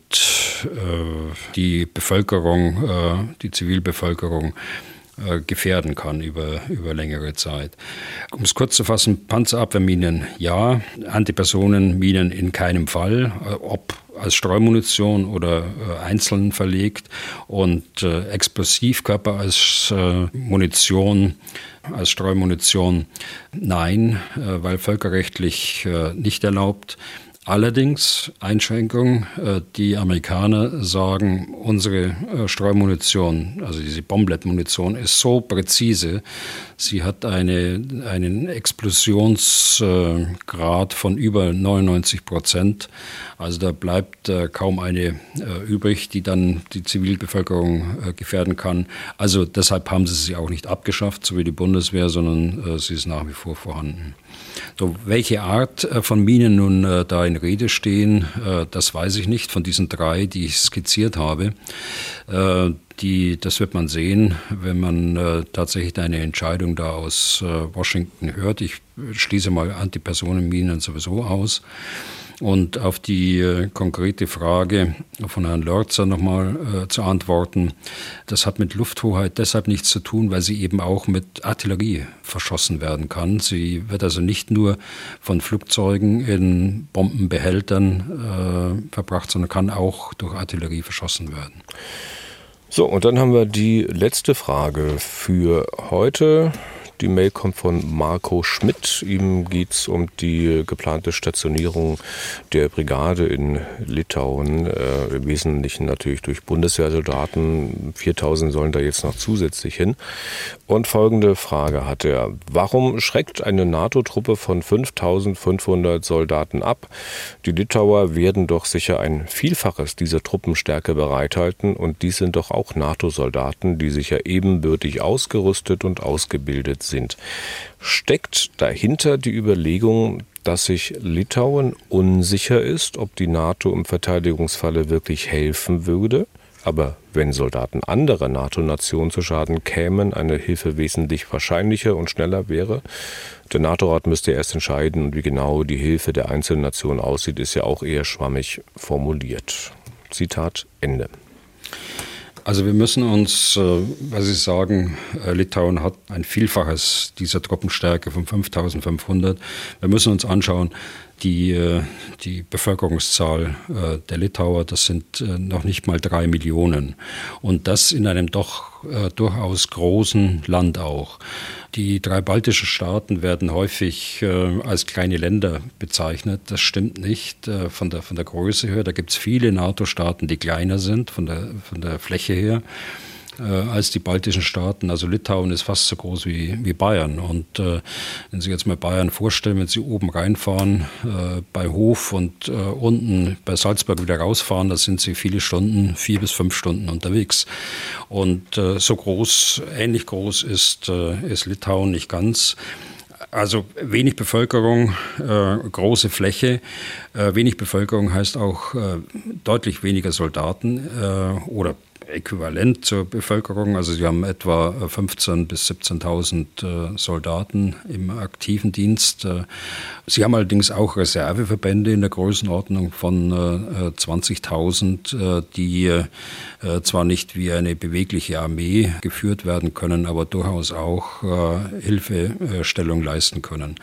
äh, die Bevölkerung, äh, die Zivilbevölkerung gefährden kann über, über längere Zeit. Um es kurz zu fassen, Panzerabwehrminen ja, Antipersonenminen in keinem Fall, äh, ob als Streumunition oder äh, einzeln verlegt und äh, Explosivkörper als äh, Munition, als Streumunition nein, äh, weil völkerrechtlich äh, nicht erlaubt. Allerdings Einschränkung, äh, die Amerikaner sagen, unsere äh, Streumunition, also diese Bomblet-Munition, ist so präzise, sie hat eine, einen Explosionsgrad von über 99 Prozent. Also da bleibt äh, kaum eine übrig, die dann die Zivilbevölkerung gefährden kann. Also deshalb haben sie sie auch nicht abgeschafft, so wie die Bundeswehr, sondern sie ist nach wie vor vorhanden. So, welche Art äh, von Minen nun äh, da in Rede stehen, äh, das weiß ich nicht von diesen drei, die ich skizziert habe. Äh, die, das wird man sehen, wenn man äh, tatsächlich eine Entscheidung da aus äh, Washington hört. Ich schließe mal Antipersonenminen sowieso aus. Und auf die äh, konkrete Frage von Herrn Lörzer nochmal äh, zu antworten, das hat mit Lufthoheit deshalb nichts zu tun, weil sie eben auch mit Artillerie verschossen werden kann. Sie wird also nicht nur von Flugzeugen in Bombenbehältern äh, verbracht, sondern kann auch durch Artillerie verschossen werden. So, und dann haben wir die letzte Frage für heute. Die Mail kommt von Marco Schmidt. Ihm geht es um die geplante Stationierung der Brigade in Litauen. Äh, Im Wesentlichen natürlich durch Bundeswehrsoldaten. 4000 sollen da jetzt noch zusätzlich hin. Und folgende Frage hat er. Warum schreckt eine NATO-Truppe von 5500 Soldaten ab? Die Litauer werden doch sicher ein Vielfaches dieser Truppenstärke bereithalten und dies sind doch auch NATO-Soldaten, die sicher ebenbürtig ausgerüstet und ausgebildet sind sind. Steckt dahinter die Überlegung, dass sich Litauen unsicher ist, ob die NATO im Verteidigungsfalle wirklich helfen würde? Aber wenn Soldaten anderer NATO-Nationen zu Schaden kämen, eine Hilfe wesentlich wahrscheinlicher und schneller wäre. Der NATO-Rat müsste erst entscheiden, und wie genau die Hilfe der einzelnen Nationen aussieht, ist ja auch eher schwammig formuliert. Zitat Ende. Also wir müssen uns, äh, was Sie sagen, äh, Litauen hat ein Vielfaches dieser Truppenstärke von 5500. Wir müssen uns anschauen, die, äh, die Bevölkerungszahl äh, der Litauer, das sind äh, noch nicht mal drei Millionen. Und das in einem doch durchaus großen Land auch. Die drei baltischen Staaten werden häufig als kleine Länder bezeichnet. Das stimmt nicht von der, von der Größe her. Da gibt es viele NATO-Staaten, die kleiner sind von der, von der Fläche her äh, als die baltischen Staaten. Also Litauen ist fast so groß wie, wie Bayern. Und äh, wenn Sie jetzt mal Bayern vorstellen, wenn Sie oben reinfahren äh, bei Hof und äh, unten bei Salzburg wieder rausfahren, da sind Sie viele Stunden, vier bis fünf Stunden unterwegs. Und äh, so groß, ähnlich groß ist, äh, ist Litauen nicht ganz. Also wenig Bevölkerung, äh, große Fläche. Äh, wenig Bevölkerung heißt auch äh, deutlich weniger Soldaten oder äquivalent zur Bevölkerung. Also sie haben etwa 15.000 bis 17.000 äh, Soldaten im aktiven Dienst. Äh, sie haben allerdings auch Reserveverbände in der Größenordnung von 20.000, äh, die zwar nicht wie eine bewegliche Armee geführt werden können, aber durchaus auch Hilfestellung leisten können.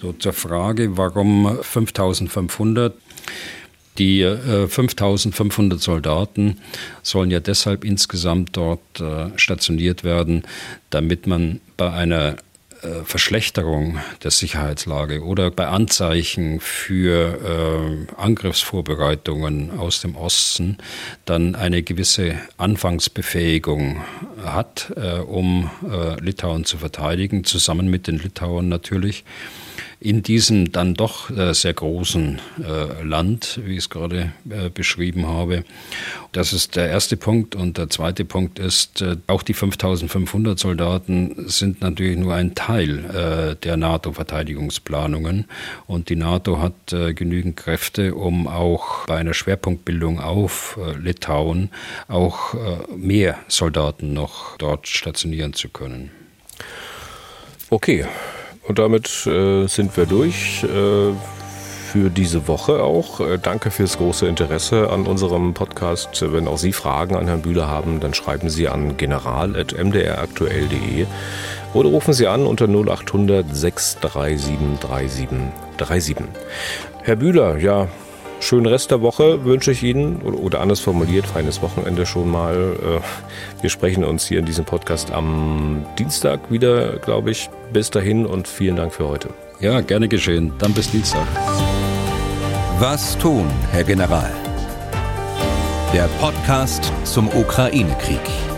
So zur Frage, warum 5.500? Die äh, 5500 Soldaten sollen ja deshalb insgesamt dort äh, stationiert werden, damit man bei einer äh, Verschlechterung der Sicherheitslage oder bei Anzeichen für äh, Angriffsvorbereitungen aus dem Osten dann eine gewisse Anfangsbefähigung hat, äh, um Litauen zu verteidigen, zusammen mit den Litauern natürlich in diesem dann doch äh, sehr großen äh, Land, wie ich es gerade äh, beschrieben habe. Das ist der erste Punkt. Und der zweite Punkt ist, auch die 5500 Soldaten sind natürlich nur ein Teil der NATO-Verteidigungsplanungen. Und die NATO hat genügend Kräfte, um auch bei einer Schwerpunktbildung auf Litauen auch mehr Soldaten noch dort stationieren zu können. Okay, und damit äh, sind wir durch äh, für diese Woche auch. Äh, danke fürs große Interesse an unserem Podcast. Wenn auch Sie Fragen an Herrn Bühler haben, dann schreiben Sie an general.mdraktuell.de oder rufen Sie an unter 0800 637 3737. Herr Bühler, ja, schönen Rest der Woche wünsche ich Ihnen oder anders formuliert, feines Wochenende schon mal. Äh, wir sprechen uns hier in diesem Podcast am Dienstag wieder, glaube ich. Bis dahin und vielen Dank für heute. Ja, gerne geschehen. Dann bis Dienstag. Was tun, Herr General? Der Podcast zum Ukraine-Krieg.